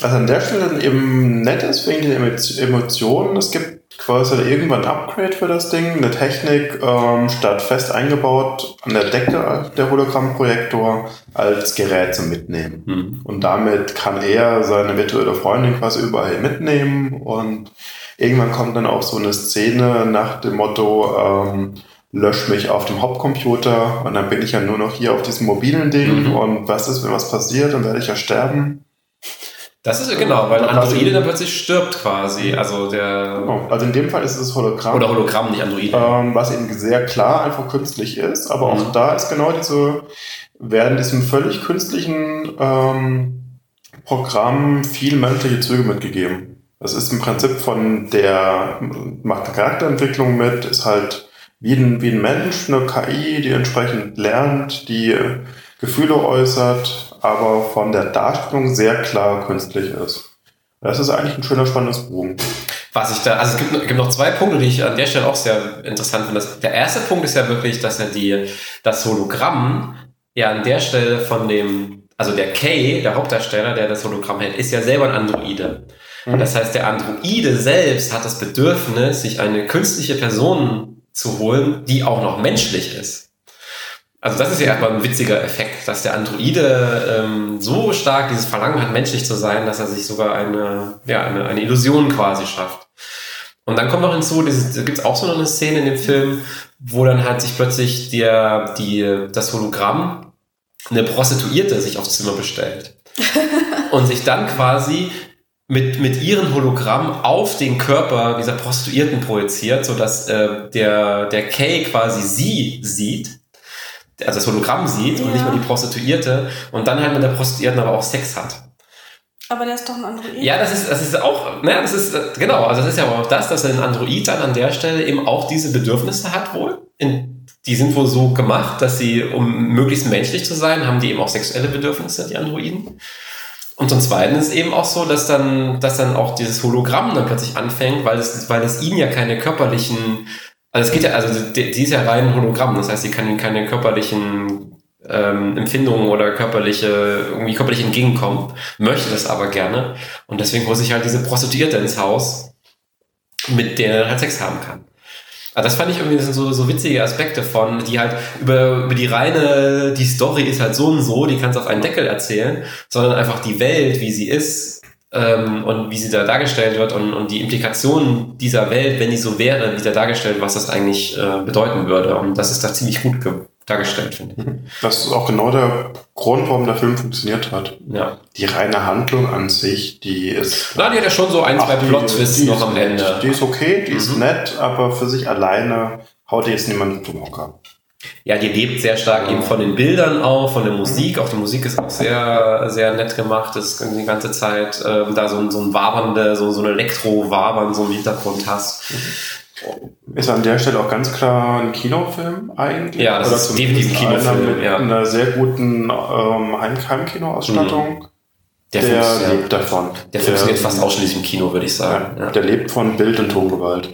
Also an der Stelle dann eben nett ist wegen den Emo- Emotionen. Es gibt quasi irgendwann ein Upgrade für das Ding. Eine Technik ähm, statt fest eingebaut an der Decke der Hologrammprojektor als Gerät zum Mitnehmen. Hm. Und damit kann er seine virtuelle Freundin quasi überall mitnehmen. Und irgendwann kommt dann auch so eine Szene nach dem Motto, ähm, lösch mich auf dem Hauptcomputer und dann bin ich ja nur noch hier auf diesem mobilen Ding. Mhm. Und was ist, wenn was passiert, dann werde ich ja sterben. Das ist genau, weil ein Was- Androide dann plötzlich stirbt quasi. Also der. Genau. Also in dem Fall ist es Hologramm. Oder Hologramm, nicht Androide. ähm, was eben sehr klar einfach künstlich ist, aber Mhm. auch da ist genau diese, werden diesem völlig künstlichen ähm, Programm viel menschliche Züge mitgegeben. Das ist im Prinzip von der, macht eine Charakterentwicklung mit, ist halt wie ein, wie ein Mensch, eine KI, die entsprechend lernt, die Gefühle äußert, aber von der Darstellung sehr klar künstlich ist. Das ist eigentlich ein schöner, spannendes Bogen. Was ich da, also es gibt, gibt noch zwei Punkte, die ich an der Stelle auch sehr interessant finde. Der erste Punkt ist ja wirklich, dass er die, das Hologramm ja an der Stelle von dem also der Kay, der Hauptdarsteller, der das Hologramm hält, ist ja selber ein Androide. Mhm. Das heißt, der Androide selbst hat das Bedürfnis, sich eine künstliche Person zu holen, die auch noch menschlich ist. Also das ist ja erstmal ein witziger Effekt, dass der Androide ähm, so stark dieses Verlangen hat, menschlich zu sein, dass er sich sogar eine, ja, eine, eine Illusion quasi schafft. Und dann kommt noch hinzu, dieses, da gibt's auch so eine Szene in dem Film, wo dann halt sich plötzlich der, die, das Hologramm eine Prostituierte sich aufs Zimmer bestellt. <laughs> und sich dann quasi mit, mit ihrem Hologramm auf den Körper dieser Prostituierten projiziert, sodass äh, der, der Kay quasi sie sieht also das Hologramm sieht und Ja. nicht mal die Prostituierte und dann halt mit der Prostituierten aber auch Sex hat. Aber der ist doch ein Android. Ja, das ist, das ist auch, ne, das ist, genau, also das ist ja auch das, dass ein Android dann an der Stelle eben auch diese Bedürfnisse hat wohl. In, die sind wohl so gemacht, dass sie, um möglichst menschlich zu sein, haben die eben auch sexuelle Bedürfnisse, die Androiden. Und zum Zweiten ist eben auch so, dass dann, dass dann auch dieses Hologramm dann plötzlich anfängt, weil es, weil es ihnen ja keine körperlichen, also es geht ja, also die, ist ja rein ein Hologramm, das heißt, sie kann keine körperlichen ähm, Empfindungen oder körperliche, irgendwie körperlich entgegenkommen, möchte das aber gerne. Und deswegen holt sich halt diese Prostituierte ins Haus, mit der er halt Sex haben kann. Also das fand ich irgendwie, so, so witzige Aspekte von, die halt über, über die reine, die Story ist halt so und so, die kannst du auf einen Deckel erzählen, sondern einfach die Welt, wie sie ist, ähm, und wie sie da dargestellt wird und, und die Implikationen dieser Welt, wenn die so wäre, wie da dargestellt, was das eigentlich äh, bedeuten würde. Und das ist da ziemlich gut ge- dargestellt, finde ich. Das ist auch genau der Grund, warum der Film funktioniert hat. Ja. Die reine Handlung an sich, die ist. Na, die hat ja schon so ein, zwei Ach, Plot-Twists noch ist am. Ende. Die ist okay, die ist Mhm. nett, aber für sich alleine haut die jetzt niemand zum Hocker. Ja, die lebt sehr stark eben von den Bildern auch, von der Musik. Auch die Musik ist auch sehr, sehr nett gemacht. Das ist die ganze Zeit ähm, da so ein, so ein wabernde, so, so ein Elektro-Wabern so im Hintergrund hast. Ist an der Stelle auch ganz klar ein Kinofilm eigentlich. Ja, das ist zumindest definitiv ein Kinofilm, mit ja. einer sehr guten ähm, Heim- Heimkinoausstattung. Der, Der, funktioniert- lebt davon. der funktioniert fast ausschließlich im Kino, würde ich sagen. Ja, Ja. Der lebt von Bild- und Tongewalt.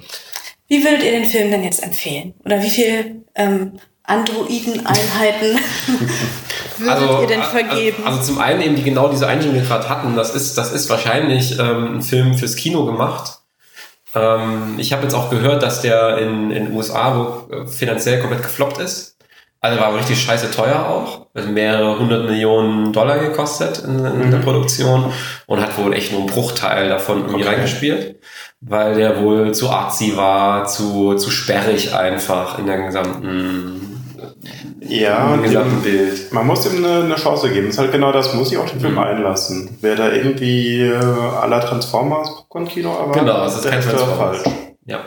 Wie würdet ihr den Film denn jetzt empfehlen? Oder wie viel ähm, Androiden-Einheiten <laughs> würdet ihr denn vergeben? Also, also zum einen eben die genau diese Einstellung, die wir gerade hatten, das ist, das ist wahrscheinlich ähm, ein Film fürs Kino gemacht. Ähm, ich habe jetzt auch gehört, dass der in in den USA wo, äh, finanziell komplett gefloppt ist. Also war richtig scheiße teuer auch. Also mehrere hundert Millionen Dollar gekostet in, in der Produktion und hat wohl echt nur einen Bruchteil davon irgendwie Okay. reingespielt. Weil der wohl zu artsy war, zu, zu sperrig einfach in der gesamten, Ja, im gesamten Bild. man muss ihm eine, eine Chance geben. ist halt genau das, muss ich auch den Film Mhm. einlassen. Wer da irgendwie äh, la Transformers Popcorn-Kino erwartet, Genau, es ist kein Transformers. falsch. Ja.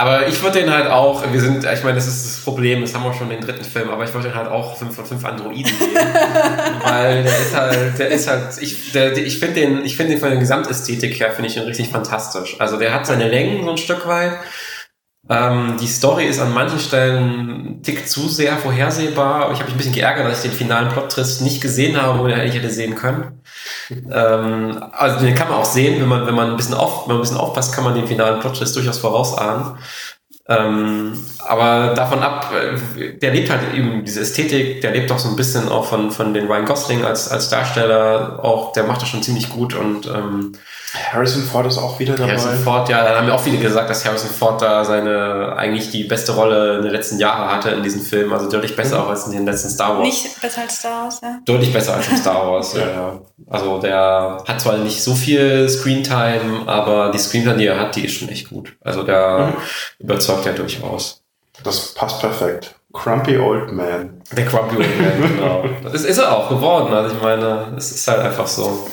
Aber ich würde den halt auch, wir sind, ich meine, das ist das Problem, das haben wir schon den dritten Film, aber ich würde den halt auch 5 von 5 Androiden geben. <laughs> weil der ist halt, der ist halt, ich, der, ich finde den, ich finde den von der Gesamtästhetik her, finde ich den richtig fantastisch. Also der hat seine Längen so ein Stück weit. Ähm, die Story ist an manchen Stellen ein Tick zu sehr vorhersehbar, ich habe mich ein bisschen geärgert, dass ich den finalen Plot-Twist nicht gesehen habe, wo ich eigentlich hätte sehen können. Ähm, also den kann man auch sehen, wenn man, wenn man ein bisschen auf, wenn man ein bisschen aufpasst, kann man den finalen Plot-Twist durchaus vorausahnen. Ähm, aber davon ab, der lebt halt eben diese Ästhetik, der lebt auch so ein bisschen auch von, von den Ryan Gosling als, als Darsteller, auch, der macht das schon ziemlich gut und ähm, Harrison Ford ist auch wieder dabei. Harrison Ford, ja, da haben ja auch viele gesagt, dass Harrison Ford da seine, eigentlich die beste Rolle in den letzten Jahren hatte in diesem Film, also deutlich besser auch als in den letzten Star Wars. Nicht besser als Star Wars, ja. Deutlich besser als in Star <laughs> Wars, ja. ja. Also der hat zwar nicht so viel Screentime, aber die Screentime, die er hat, die ist schon echt gut. Also der überzeugt ja durchaus. Das passt perfekt. Crumpy Old Man. Der Grumpy Old Man, <laughs> genau. Das ist, ist er auch geworden. Also ich meine, es ist halt einfach so.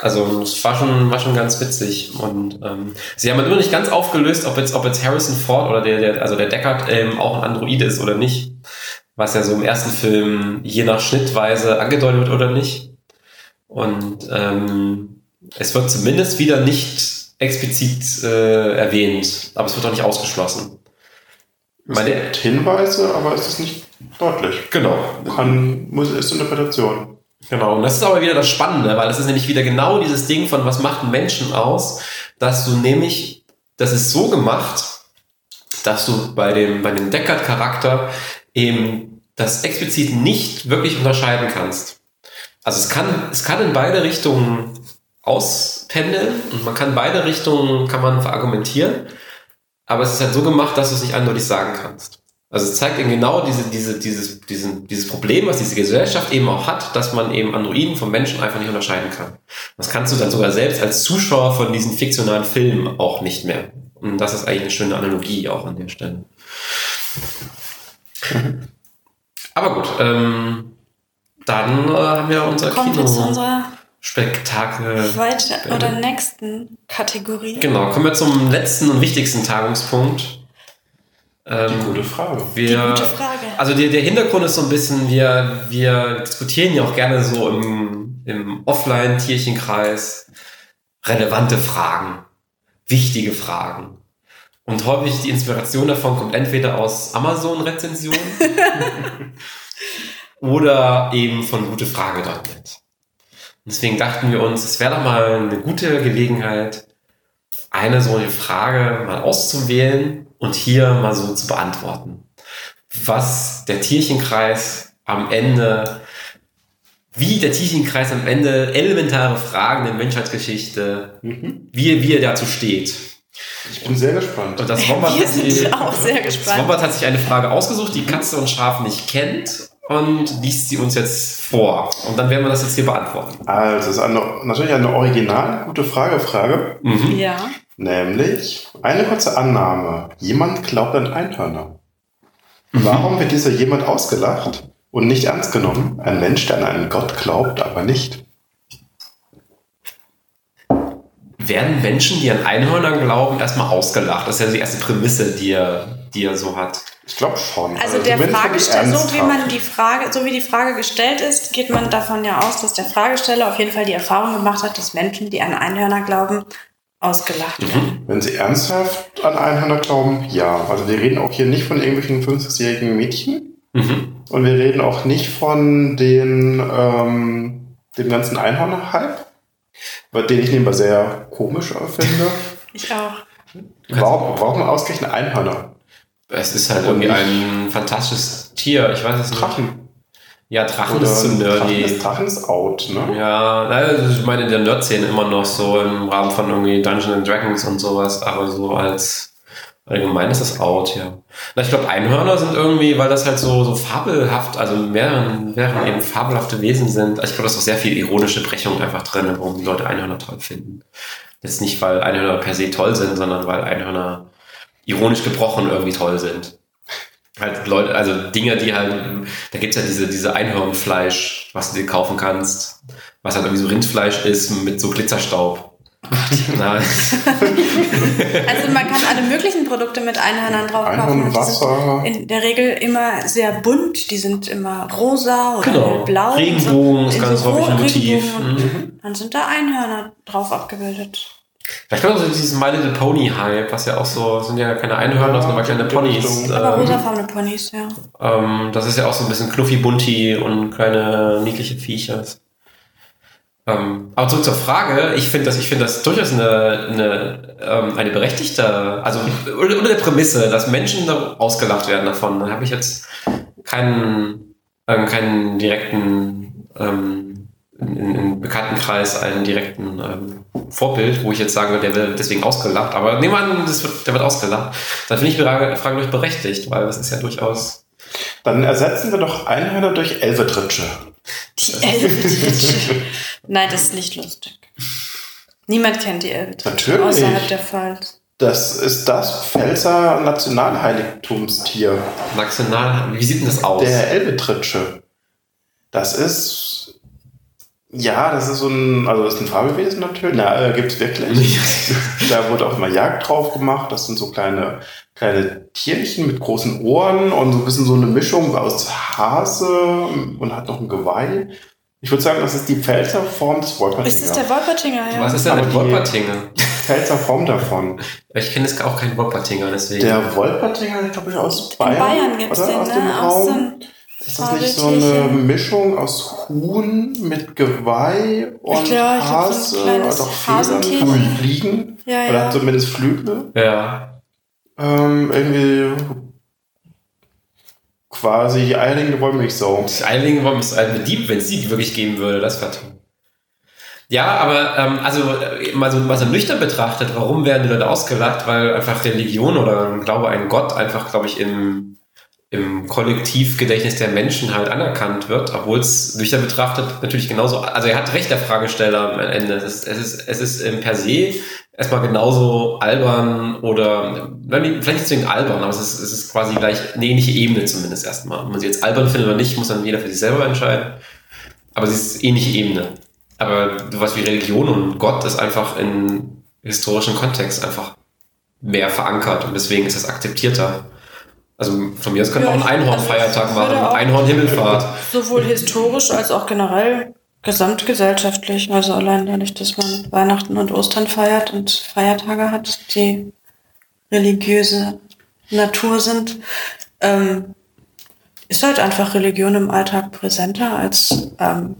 Also es war schon, war schon ganz witzig. Und ähm, sie haben halt immer nicht ganz aufgelöst, ob jetzt, ob jetzt Harrison Ford oder der, der also der Deckard ähm, auch ein Android ist oder nicht. Was ja so im ersten Film je nach Schnittweise angedeutet wird oder nicht. Und ähm, es wird zumindest wieder nicht explizit äh, erwähnt, aber es wird auch nicht ausgeschlossen. Es Meine- gibt Hinweise, aber es ist nicht deutlich. Genau. Kann, muss, ist Interpretation. Genau, und das ist aber wieder das Spannende, weil das ist nämlich wieder genau dieses Ding von, was macht einen Menschen aus, dass du nämlich, das ist so gemacht, dass du bei dem, bei dem Deckard-Charakter eben das explizit nicht wirklich unterscheiden kannst. Also es kann, es kann in beide Richtungen auspendeln und man kann beide Richtungen kann man verargumentieren, aber es ist halt so gemacht, dass du es nicht eindeutig sagen kannst. Also es zeigt eben genau diese, diese, dieses, diesen, dieses Problem, was diese Gesellschaft eben auch hat, dass man eben Androiden vom Menschen einfach nicht unterscheiden kann. Das kannst du dann sogar selbst als Zuschauer von diesen fiktionalen Filmen auch nicht mehr. Und das ist eigentlich eine schöne Analogie auch an der Stelle. <laughs> Aber gut, ähm, dann äh, haben wir unser Kommt jetzt zu unserer Kino-Spektakel. zweiten oder nächsten Kategorie. Genau, kommen wir zum letzten und wichtigsten Tagungspunkt. Ähm, Die gute Frage. wir, Die gute Frage. Also der, der Hintergrund ist so ein bisschen, wir, wir diskutieren ja auch gerne so im, im Offline-Tierchenkreis relevante Fragen, wichtige Fragen. Und häufig die Inspiration davon kommt entweder aus Amazon-Rezensionen <laughs> oder eben von gutefrage.net. Und deswegen dachten wir uns, es wäre doch mal eine gute Gelegenheit, eine solche Frage mal auszuwählen und hier mal so zu beantworten. Was der Tierchenkreis am Ende, wie der Tierchenkreis am Ende elementare Fragen der Menschheitsgeschichte, Mhm. wie, wie er dazu steht. Ich bin sehr gespannt. Und das Wombat, Wir hat sich- sind auch sehr das gespannt. Wombat hat sich eine Frage ausgesucht, die Katze und Schaf nicht kennt und liest sie uns jetzt vor. Und dann werden wir das jetzt hier beantworten. Also, es ist eine, natürlich eine original gute Frage, Frage. Mhm. Ja. Nämlich eine kurze Annahme. Jemand glaubt an Einhörner. Warum wird dieser jemand ausgelacht und nicht ernst genommen? Ein Mensch, der an einen Gott glaubt, aber nicht. Werden Menschen, die an Einhörner glauben, erstmal ausgelacht? Das ist ja die erste Prämisse, die er, die er so hat. Ich glaube schon. Also der zumindest Fragesteller, so wie man die Frage, so wie die Frage gestellt ist, geht man davon ja aus, dass der Fragesteller auf jeden Fall die Erfahrung gemacht hat, dass Menschen, die an Einhörner glauben, ausgelacht werden. Wenn Sie ernsthaft an Einhörner glauben, ja. Also wir reden auch hier nicht von irgendwelchen 50-jährigen Mädchen. Mhm. Und wir reden auch nicht von den, ähm, dem ganzen Einhorner-Hype, den ich nebenbei sehr komisch finde. <laughs> Ich auch. Warum, warum ausgerechnet Einhörner? Es ist halt irgendwie ein fantastisches Tier. Ich weiß es nicht. Drachen. Ja, Drachen Oder ist zu Drachen nerdy. ist, Drachen ist out, ne? Ja, also ich meine in der Nerd-Szene immer noch so im Rahmen von irgendwie Dungeons and Dragons und sowas, aber so als allgemein ist das out, ja. Na, ich glaube, Einhörner sind irgendwie, weil das halt so, so fabelhaft, also mehreren, mehreren eben fabelhafte Wesen sind. Also ich glaube, da ist auch sehr viel ironische Brechung einfach drin, warum die Leute Einhörner toll finden. Jetzt nicht, weil Einhörner per se toll sind, sondern weil Einhörner ironisch gebrochen irgendwie toll sind. Halt Leute, also Dinge, die halt, da gibt's ja diese, diese Einhornfleisch, was du dir kaufen kannst, was halt irgendwie so Rindfleisch ist mit so Glitzerstaub. Also man kann alle möglichen Produkte mit Einhörnern drauf kaufen. Und die sind Einhornwasser. In der Regel immer sehr bunt. Die sind immer rosa oder Genau. blau. Regenbogen ist ganz so häufig ein Motiv. Mhm. Dann sind da Einhörner drauf abgebildet. Vielleicht kommt auch so dieses My Little Pony Hype, was ja auch so, sind ja keine Einhörner, sondern aber kleine Ponys. Aber Ähm, rosafarbene Ponys, ja. ähm, das ist ja auch so ein bisschen knuffi bunti und kleine niedliche Viecher. Ähm, aber zurück zur Frage, ich finde das, ich finde das durchaus eine, eine, ähm, eine berechtigte, also unter unter der Prämisse, dass Menschen da ausgelacht werden davon, dann habe ich jetzt keinen, ähm, keinen direkten, ähm, in, in, im Bekanntenkreis einen direkten ähm, Vorbild, wo ich jetzt sage, der wird deswegen ausgelacht, aber nehmen wir an, das wird, der wird ausgelacht, dann finde ich die Frage, Frage durch berechtigt, weil das ist ja durchaus Dann ersetzen wir doch Einhörner durch Elvetritsche. Die Elbetritsche. <laughs> Nein, das ist nicht lustig. Niemand kennt die Elbetritsche. Natürlich. Außerhalb der Pfalz. Das ist das Pfälzer Nationalheiligtumstier. national. Wie sieht denn das aus? Der Elbetritsche. Das ist. Ja, das ist so ein. Also, das ist ein Fabelwesen natürlich. Na, äh, gibt's wirklich. <laughs> da wurde auch immer Jagd drauf gemacht. Das sind so kleine, kleine Tierchen mit großen Ohren und so ein bisschen so eine Mischung aus Hase und hat noch ein Geweih. Ich würde sagen, das ist die Pfälzer Form des Ist das Wolpertinger. der Wolpertinger, ja? Was ist denn ein Wolpertinger? Pfälzer Form davon. Ich kenne jetzt auch keinen Wolpertinger, deswegen. Der Wolpertinger, glaube ich, aus Bayern. In Bayern gibt es oder? den, aus dem ne? Aus so Raum. Ist das nicht so eine. Mischung aus Huhn mit Geweih und glaube, ich hab so ein Hase? also auch Federn, kann man fliegen? Ja, Oder ja. hat zumindest Flügel? ja. Ähm, irgendwie quasi die eierlegende Wollmilchsau. Die eierlegende Wollmilchsau, eine Dieb, wenn es die wirklich geben würde, das wäre toll. Ja, aber ähm, also äh, mal so, mal so nüchtern betrachtet, warum werden die Leute ausgelacht? Weil einfach Religion oder Glaube an Gott einfach, glaube ich, im, im Kollektivgedächtnis der Menschen halt anerkannt wird, obwohl es nüchtern betrachtet natürlich genauso, also er hat recht, der Fragesteller am Ende. Es ist, es ist, es ist ähm, per se erstmal genauso albern oder vielleicht nicht zwingend albern, aber es ist, es ist quasi gleich eine ähnliche Ebene zumindest erstmal. Ob man sie jetzt albern findet oder nicht, muss dann jeder für sich selber entscheiden. Aber es ist ähnliche Ebene. Aber was wie Religion und Gott ist einfach in historischen Kontext einfach mehr verankert und deswegen ist es akzeptierter. Also von mir aus könnte ja, auch einen Einhornfeiertag also machen, Einhornhimmelfahrt. Sowohl historisch als auch generell gesamtgesellschaftlich. Also allein dadurch, dass man Weihnachten und Ostern feiert und Feiertage hat, die religiöse Natur sind, ähm, ist halt einfach Religion im Alltag präsenter als, ähm,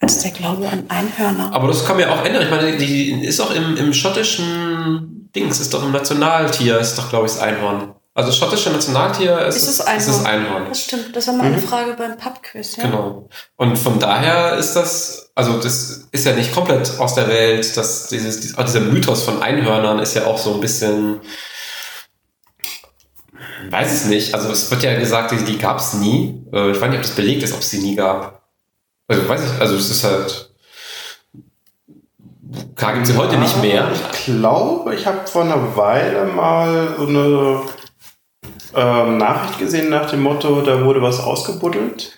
als der Glaube an Einhörner. Aber das kann man ja auch ändern. Ich meine, die ist auch im, im schottischen Dings, ist doch im Nationaltier, ist doch, glaube ich, das Einhorn. Also schottische Nationaltier ist, ist, es Einhorn. ist das Einhorn. Das stimmt, das war mal eine mhm. Frage beim Pubquiz. Ja? Genau. Und von daher ist das, also das ist ja nicht komplett aus der Welt, dass dieses, dieser Mythos von Einhörnern ist ja auch so ein bisschen, weiß es nicht. Also es wird ja gesagt, die, die gab es nie. Äh, ich weiß nicht, ob das belegt ist, ob es sie nie gab. Also weiß ich, also es ist halt. Klar gibt es sie heute nicht mehr. Ich glaube, ich habe vor einer Weile mal so eine ähm, Nachricht gesehen nach dem Motto, da wurde was ausgebuddelt,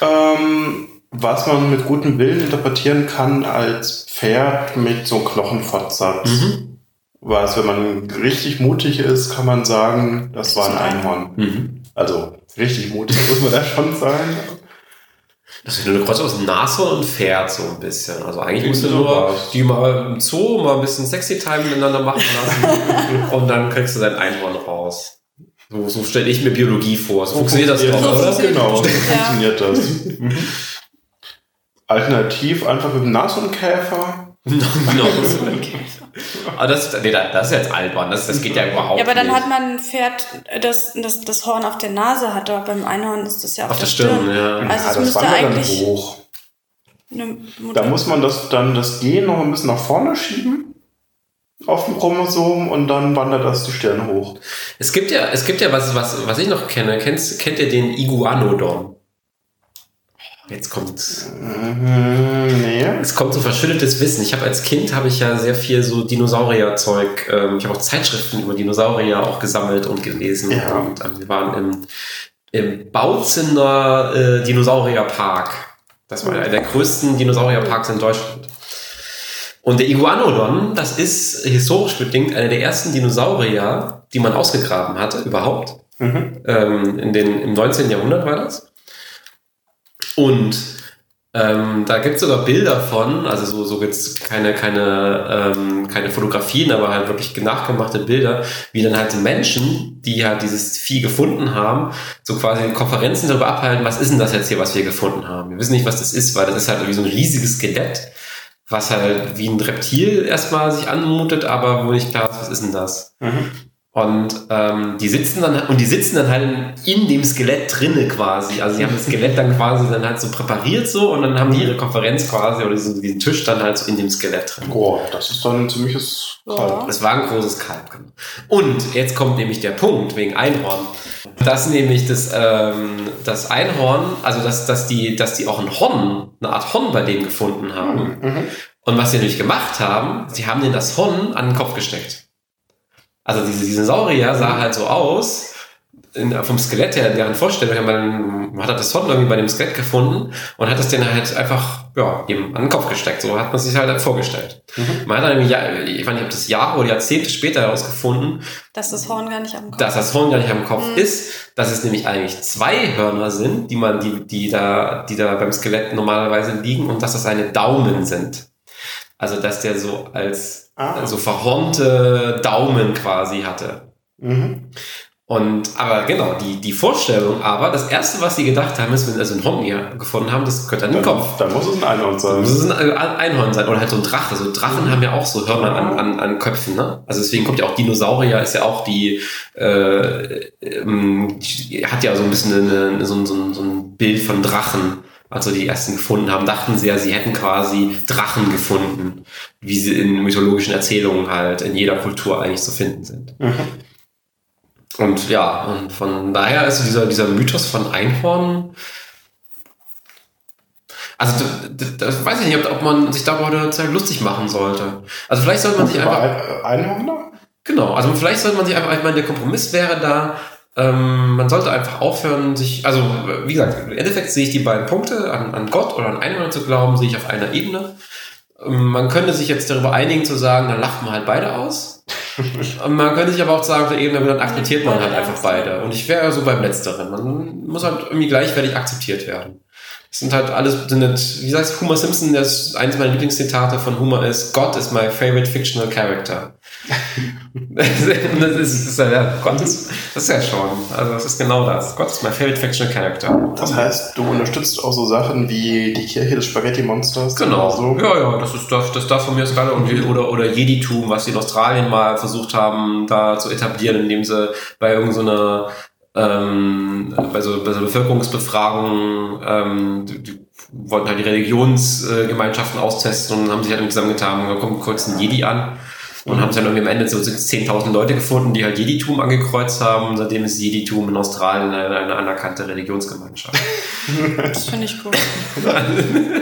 ähm, was man mit gutem Willen interpretieren kann als Pferd mit so Knochenfortsatz. Mhm. Was, wenn man richtig mutig ist, kann man sagen, das war ein Einhorn. Mhm. Also richtig mutig muss man da schon sein. Das ist eine Kreuz aus Nashorn und Pferd so ein bisschen. Also eigentlich musst du nur die mal im Zoo mal ein bisschen Sexy Time miteinander machen lassen <laughs> und dann kriegst du dein Einhorn raus. So, so stelle ich mir Biologie vor. So, funktioniert das doch, oder? Genau, so funktioniert das. <laughs> Mhm. Alternativ einfach mit dem Nashornkäfer. <laughs> aber das, nee, das ist jetzt albern, das, das geht ja überhaupt nicht. Ja, aber dann nicht. hat man ein Pferd, das, das das Horn auf der Nase hat, aber beim Einhorn ist das ja auf, auf der Stirn. Stirn. Ja. Also ja, das müsste eigentlich hoch. Da muss man das dann das Gen noch ein bisschen nach vorne schieben auf dem Chromosom und dann wandert das die Stirn hoch. Es gibt ja, es gibt ja was, was, was ich noch kenne. Kennst, kennt ihr den Iguanodon? Jetzt kommt, mhm, nee. es kommt so verschüttetes Wissen. Ich habe als Kind habe ich ja sehr viel so Dinosaurierzeug. Ähm, ich habe auch Zeitschriften über Dinosaurier auch gesammelt und gelesen. Ja. Und ähm, wir waren im, im Bautzener äh, Dinosaurierpark. Das war einer der größten Dinosaurierparks in Deutschland. Und der Iguanodon, das ist historisch bedingt einer der ersten Dinosaurier, die man ausgegraben hatte, überhaupt. Mhm. Ähm, in den, Im 19. Jahrhundert war das. Und ähm, da gibt es sogar Bilder von, also so, so jetzt keine, keine, ähm, keine Fotografien, aber halt wirklich nachgemachte Bilder, wie dann halt Menschen, die halt dieses Vieh gefunden haben, so quasi Konferenzen darüber abhalten, was ist denn das jetzt hier, was wir gefunden haben. Wir wissen nicht, was das ist, weil das ist halt wie so ein riesiges Skelett was halt wie ein Reptil erstmal sich anmutet, aber wo nicht klar ist, was ist denn das? Mhm. Und ähm, die sitzen dann und die sitzen dann halt in dem Skelett drinne quasi. Also sie haben das Skelett dann quasi dann halt so präpariert so und dann haben die ihre Konferenz quasi oder diesen, diesen Tisch dann halt so in dem Skelett drin. Boah, das ist dann ein ziemliches Kalb. Das war ein großes Kalb. Genau. Und jetzt kommt nämlich der Punkt wegen Einhorn. Das nämlich das, ähm, das Einhorn, also dass, dass, die, dass die auch ein Horn, eine Art Horn bei dem gefunden haben. Mhm. Und was sie nämlich gemacht haben, sie haben denen das Horn an den Kopf gesteckt. Also diese, diese Saurier sah halt so aus, in, vom Skelett her, in deren Vorstellung, man, man hat das Horn irgendwie bei dem Skelett gefunden und hat das denen halt einfach, ja, eben an den Kopf gesteckt. So hat man sich halt vorgestellt. Mhm. Man hat dann, im ich weiß nicht, ob das Jahre oder Jahrzehnte später herausgefunden, dass das Horn gar nicht am Kopf Dass das Horn gar nicht am Kopf mhm. ist, dass es nämlich eigentlich zwei Hörner sind, die man, die, die da, die da beim Skelett normalerweise liegen und dass das eine Daumen sind. Also, dass der so als ah. so verhornte Daumen quasi hatte. Mhm. Und, aber genau, die, die Vorstellung, aber das erste, was sie gedacht haben, ist, wenn sie also einen Horn hier gefunden haben, das könnte ein Kopf. Dann muss es ein Einhorn sein. muss ein Einhorn sein oder halt so ein Drache. So Drachen haben ja auch so Hörner an, an, an Köpfen, ne? Also deswegen kommt ja auch Dinosaurier, ist ja auch die, äh, ähm, die hat ja so ein bisschen eine, so, ein- so, ein- so ein Bild von Drachen. Als sie die ersten gefunden haben, dachten sie ja, sie hätten quasi Drachen gefunden, wie sie in mythologischen Erzählungen halt in jeder Kultur eigentlich zu finden sind. Und ja, und von daher ist dieser, dieser Mythos von Einhorn. Also, das weiß ich nicht, ob, ob man sich darüber heute lustig machen sollte. Also, vielleicht sollte man sich einfach. Einhörner? Genau, also vielleicht sollte man sich einfach, ich meine, der Kompromiss wäre da, ähm, man sollte einfach aufhören, sich, also wie gesagt, im Endeffekt sehe ich die beiden Punkte, an, an Gott oder an Einhörner zu glauben, sehe ich auf einer Ebene. Ähm, Man könnte sich jetzt darüber einigen zu sagen, dann lacht man halt beide aus. Und <laughs> man könnte sich aber auch sagen, auf der Ebene, dann akzeptiert man halt einfach beide. Und ich wäre so beim Letzteren. Man muss halt irgendwie gleichwertig akzeptiert werden. Das sind halt alles, sind nicht, wie sagt Homer Simpson, das eines meiner Lieblingszitate von Homer ist, God is my favorite fictional character. <laughs> das ist, das ist ja, Gott ist, das ist ja schon, also das ist genau das. God is my favorite fictional character. Das heißt, du unterstützt auch so Sachen wie die Kirche des Spaghetti-Monsters? Genau. oder So. Ja, ja, das ist das, das darf von mir aus gerade und oder oder Jeditum, was sie in Australien mal versucht haben, da zu etablieren, indem sie bei irgendeiner ähm, bei, so, bei so Bevölkerungsbefragungen ähm, die, die wollten halt die Religionsgemeinschaften austesten und haben sich halt zusammengetan, da kommt kurz ein Jedi an und haben dann irgendwie am Ende so 10.000 Leute gefunden, die halt Jeditum angekreuzt haben. Seitdem ist Jeditum in Australien eine, eine anerkannte Religionsgemeinschaft. <laughs> Das finde ich cool.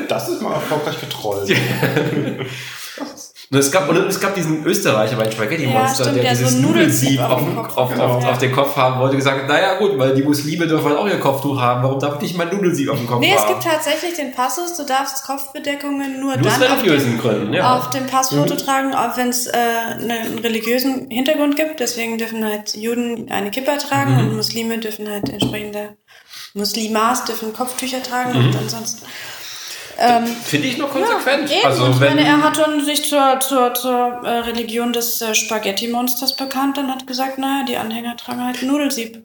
Das ist mal erfolgreich getrollt. <laughs> Und es gab, und es gab diesen Österreicher bei den Spaghetti Monster, Ja, der, der so dieses ein Nudelsieb auf, dem Kopf, auf, hat. auf, auf den Kopf haben wollte, gesagt, naja gut, weil die Muslime dürfen halt auch ihr Kopftuch haben, warum darf ich nicht mein Nudelsieb auf dem Kopf Nee, es haben? gibt tatsächlich den Passus, du darfst Kopfbedeckungen nur, Nur dann auf dem, Gründen, ja. auf dem Passfoto tragen, auch wenn es äh, einen religiösen Hintergrund gibt. Deswegen dürfen halt Juden eine Kippa tragen Mhm. und Muslime dürfen halt entsprechende Muslimas dürfen Kopftücher tragen Mhm. und ansonsten. Ähm, Finde ich noch konsequent. Eben, also wenn, wenn er hat dann sich zur, zur, zur äh, Religion des äh, Spaghetti-Monsters bekannt und hat gesagt, naja, die Anhänger tragen halt Nudelsieb.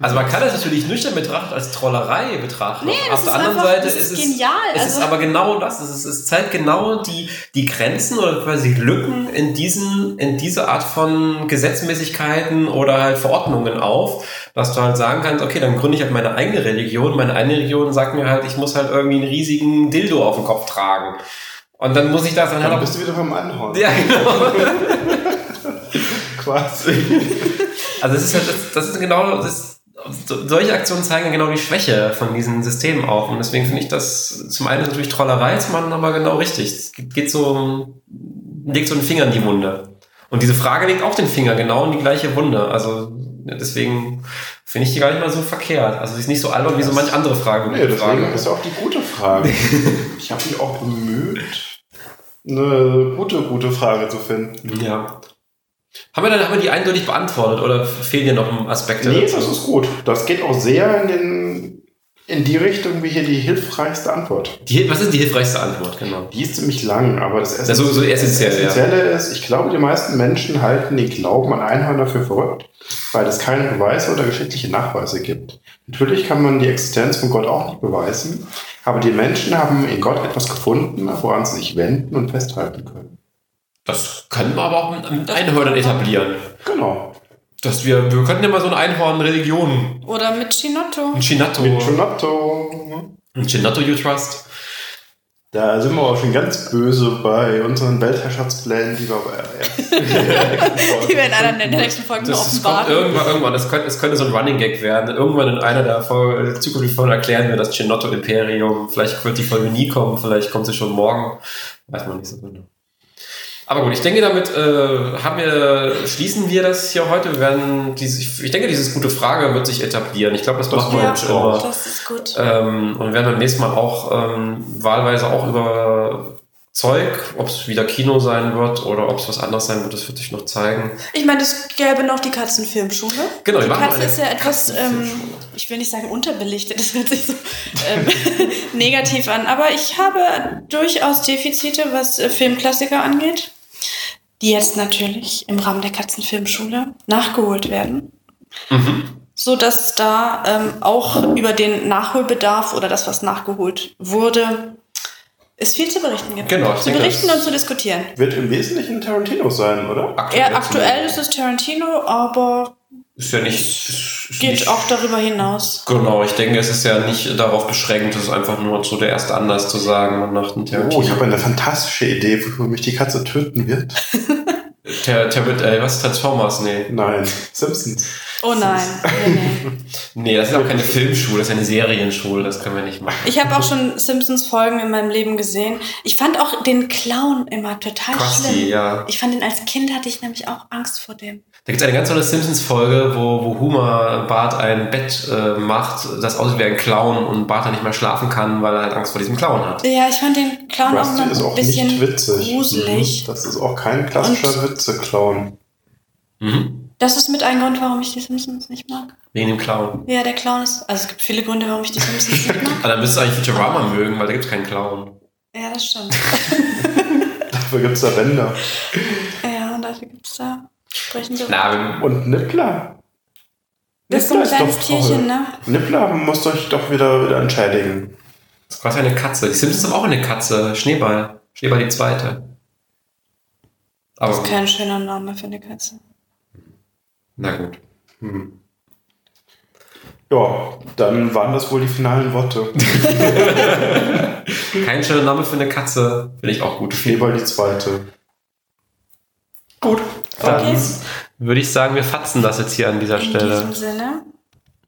also man kann das natürlich nüchtern betrachtet als Trollerei betrachten. Nee, Auf das der ist anderen einfach- Seite das ist ist es genial, Es ist also- aber genau das. Es, ist, es zeigt genau die, die Grenzen oder quasi Lücken in diesen in diese Art von Gesetzmäßigkeiten oder halt Verordnungen auf, dass du halt sagen kannst, okay, dann gründe ich halt meine eigene Religion. Meine eigene Religion sagt mir halt, ich muss halt irgendwie einen riesigen Dildo auf dem Kopf tragen. Und dann muss ich das dann halt Dann auch bist du wieder beim Einhorn. ja, genau. <laughs> <laughs> Quasi. Also es ist halt, das, das ist genau, das, so- solche Aktionen zeigen ja genau die Schwäche von diesen Systemen auf. Und deswegen finde ich das zum einen natürlich Trollerei, zum anderen aber genau richtig. Es geht so, legt so einen Finger in die Wunde. Und diese Frage legt auch den Finger genau in die gleiche Wunde. Also deswegen finde ich die gar nicht mal so verkehrt. Also sie ist nicht so albern wie so manch andere Frage. Nee, deswegen ist ja auch die gute Frage. <laughs> Ich habe mich auch bemüht, eine gute, gute Frage zu finden. Ja. Haben wir dann haben wir die eindeutig beantwortet oder fehlen dir noch Aspekte Nee, dazu? das ist gut. Das geht auch sehr in, den, in die Richtung wie hier die hilfreichste Antwort. die, was ist die hilfreichste Antwort? Genau. Die ist ziemlich lang, aber das Ja, so- so essentiell, das ja. Essentielle ist, ich glaube, die meisten Menschen halten den Glauben an Einhörner für verrückt, weil es keine Beweise oder geschichtliche Nachweise gibt. Natürlich kann man die Existenz von Gott auch nicht beweisen, aber die Menschen haben in Gott etwas gefunden, woran sie sich wenden und festhalten können. Das können wir aber auch mit, mit Einhörnern etablieren. Genau. Dass wir, wir könnten ja mal so eine Einhorn-Religion. Oder mit Chinotto. Ein Chinatto. Mit Gianotto. Ein Chinatto You Trust. Da sind wir auch schon ganz böse bei unseren Weltherrschaftsplänen, die wir aber erst. Die werden einer in der nächsten Folge noch Das, das kommt offenbaren. irgendwann, irgendwann. Das könnte, das könnte so ein Running Gag werden. Irgendwann in einer der Folge, zukünftigen Folgen erklären wir das Chinotto Imperium. Vielleicht wird die Folge nie kommen, vielleicht kommt sie schon morgen. Weiß man nicht so genau. Aber gut, ich denke, damit äh, haben wir, schließen wir das hier heute. Wir werden diese, ich denke, diese gute Frage wird sich etablieren. Ich glaube, das, machen wir Ja, jetzt immer. das ist gut. Ähm, und werden beim nächsten Mal auch ähm, wahlweise auch über Zeug, ob es wieder Kino sein wird oder ob es was anderes sein wird, das wird sich noch zeigen. Ich meine, es gäbe noch die Katzenfilmschule. Genau, die Katze ist ja etwas, ähm, ich will nicht sagen unterbelichtet, <laughs> das hört sich so ähm, <laughs> negativ an, aber ich habe durchaus Defizite, was äh, Filmklassiker angeht, die jetzt natürlich im Rahmen der Katzenfilmschule nachgeholt werden. so dass da ähm, auch über den Nachholbedarf oder das, was nachgeholt wurde, es viel zu berichten gibt. Genau, zu berichten und zu diskutieren. Wird im Wesentlichen Tarantino sein, oder? Ja, aktuell ist es Tarantino, aber Ist ja nicht. Ist, geht nicht, auch darüber hinaus. Genau, ich denke, es ist ja nicht darauf beschränkt, es ist einfach nur so der erste Anlass zu sagen, man macht einen Tarantino. Oh, ich habe eine fantastische Idee, wofür mich die Katze töten wird. <laughs> Ter, ter, äh, was? Transformers? Nee. Nein, Simpsons. Oh nein. Nee, nee. <laughs> Nee, das ist auch keine Filmschule, das ist eine Serienschule, das können wir nicht machen. Ich habe auch schon Simpsons-Folgen in meinem Leben gesehen. Ich fand auch den Clown immer total Krusty, schlimm. ja. Ich fand ihn als Kind hatte ich nämlich auch Angst vor dem. Da gibt es eine ganz tolle Simpsons-Folge, wo, wo Homer Bart ein Bett äh, macht, das aussieht wie ein Clown und Bart dann nicht mehr schlafen kann, weil er halt Angst vor diesem Clown hat. Ja, ich fand den Clown auch Rusty ist auch ein bisschen nicht witzig. gruselig. Mhm. Das ist auch kein klassischer Witze-Clown. Mhm. Das ist mit ein Grund, warum ich die Simpsons nicht mag. Wegen dem Clown. Ja, der Clown ist. Also es gibt viele Gründe, warum ich die Simpsons nicht mag. <laughs> Aber dann müsstest du eigentlich Futurama mögen, weil da gibt es keinen Clown. Ja, das stimmt. <laughs> Dafür gibt's da Bänder. Ja, und dafür gibt es da sprechende. Na, wir- Und Nippler. das ist so ein Nippler kleines doch toll. Tierchen, ne? Nippler muss euch doch wieder, wieder entschädigen. das ist quasi eine Katze. Die Simpsons haben auch eine Katze. Schneeball. Schneeball die zweite. Aber, Das ist kein schöner Name für eine Katze. na gut. Hm. Ja, dann waren das wohl die finalen Worte. <laughs> Kein schöner Name für eine Katze. Finde ich auch gut. Schneeball die zweite. Gut. Dann Okay. würde ich sagen, wir fatzen das jetzt hier an dieser In Stelle. diesem Sinne.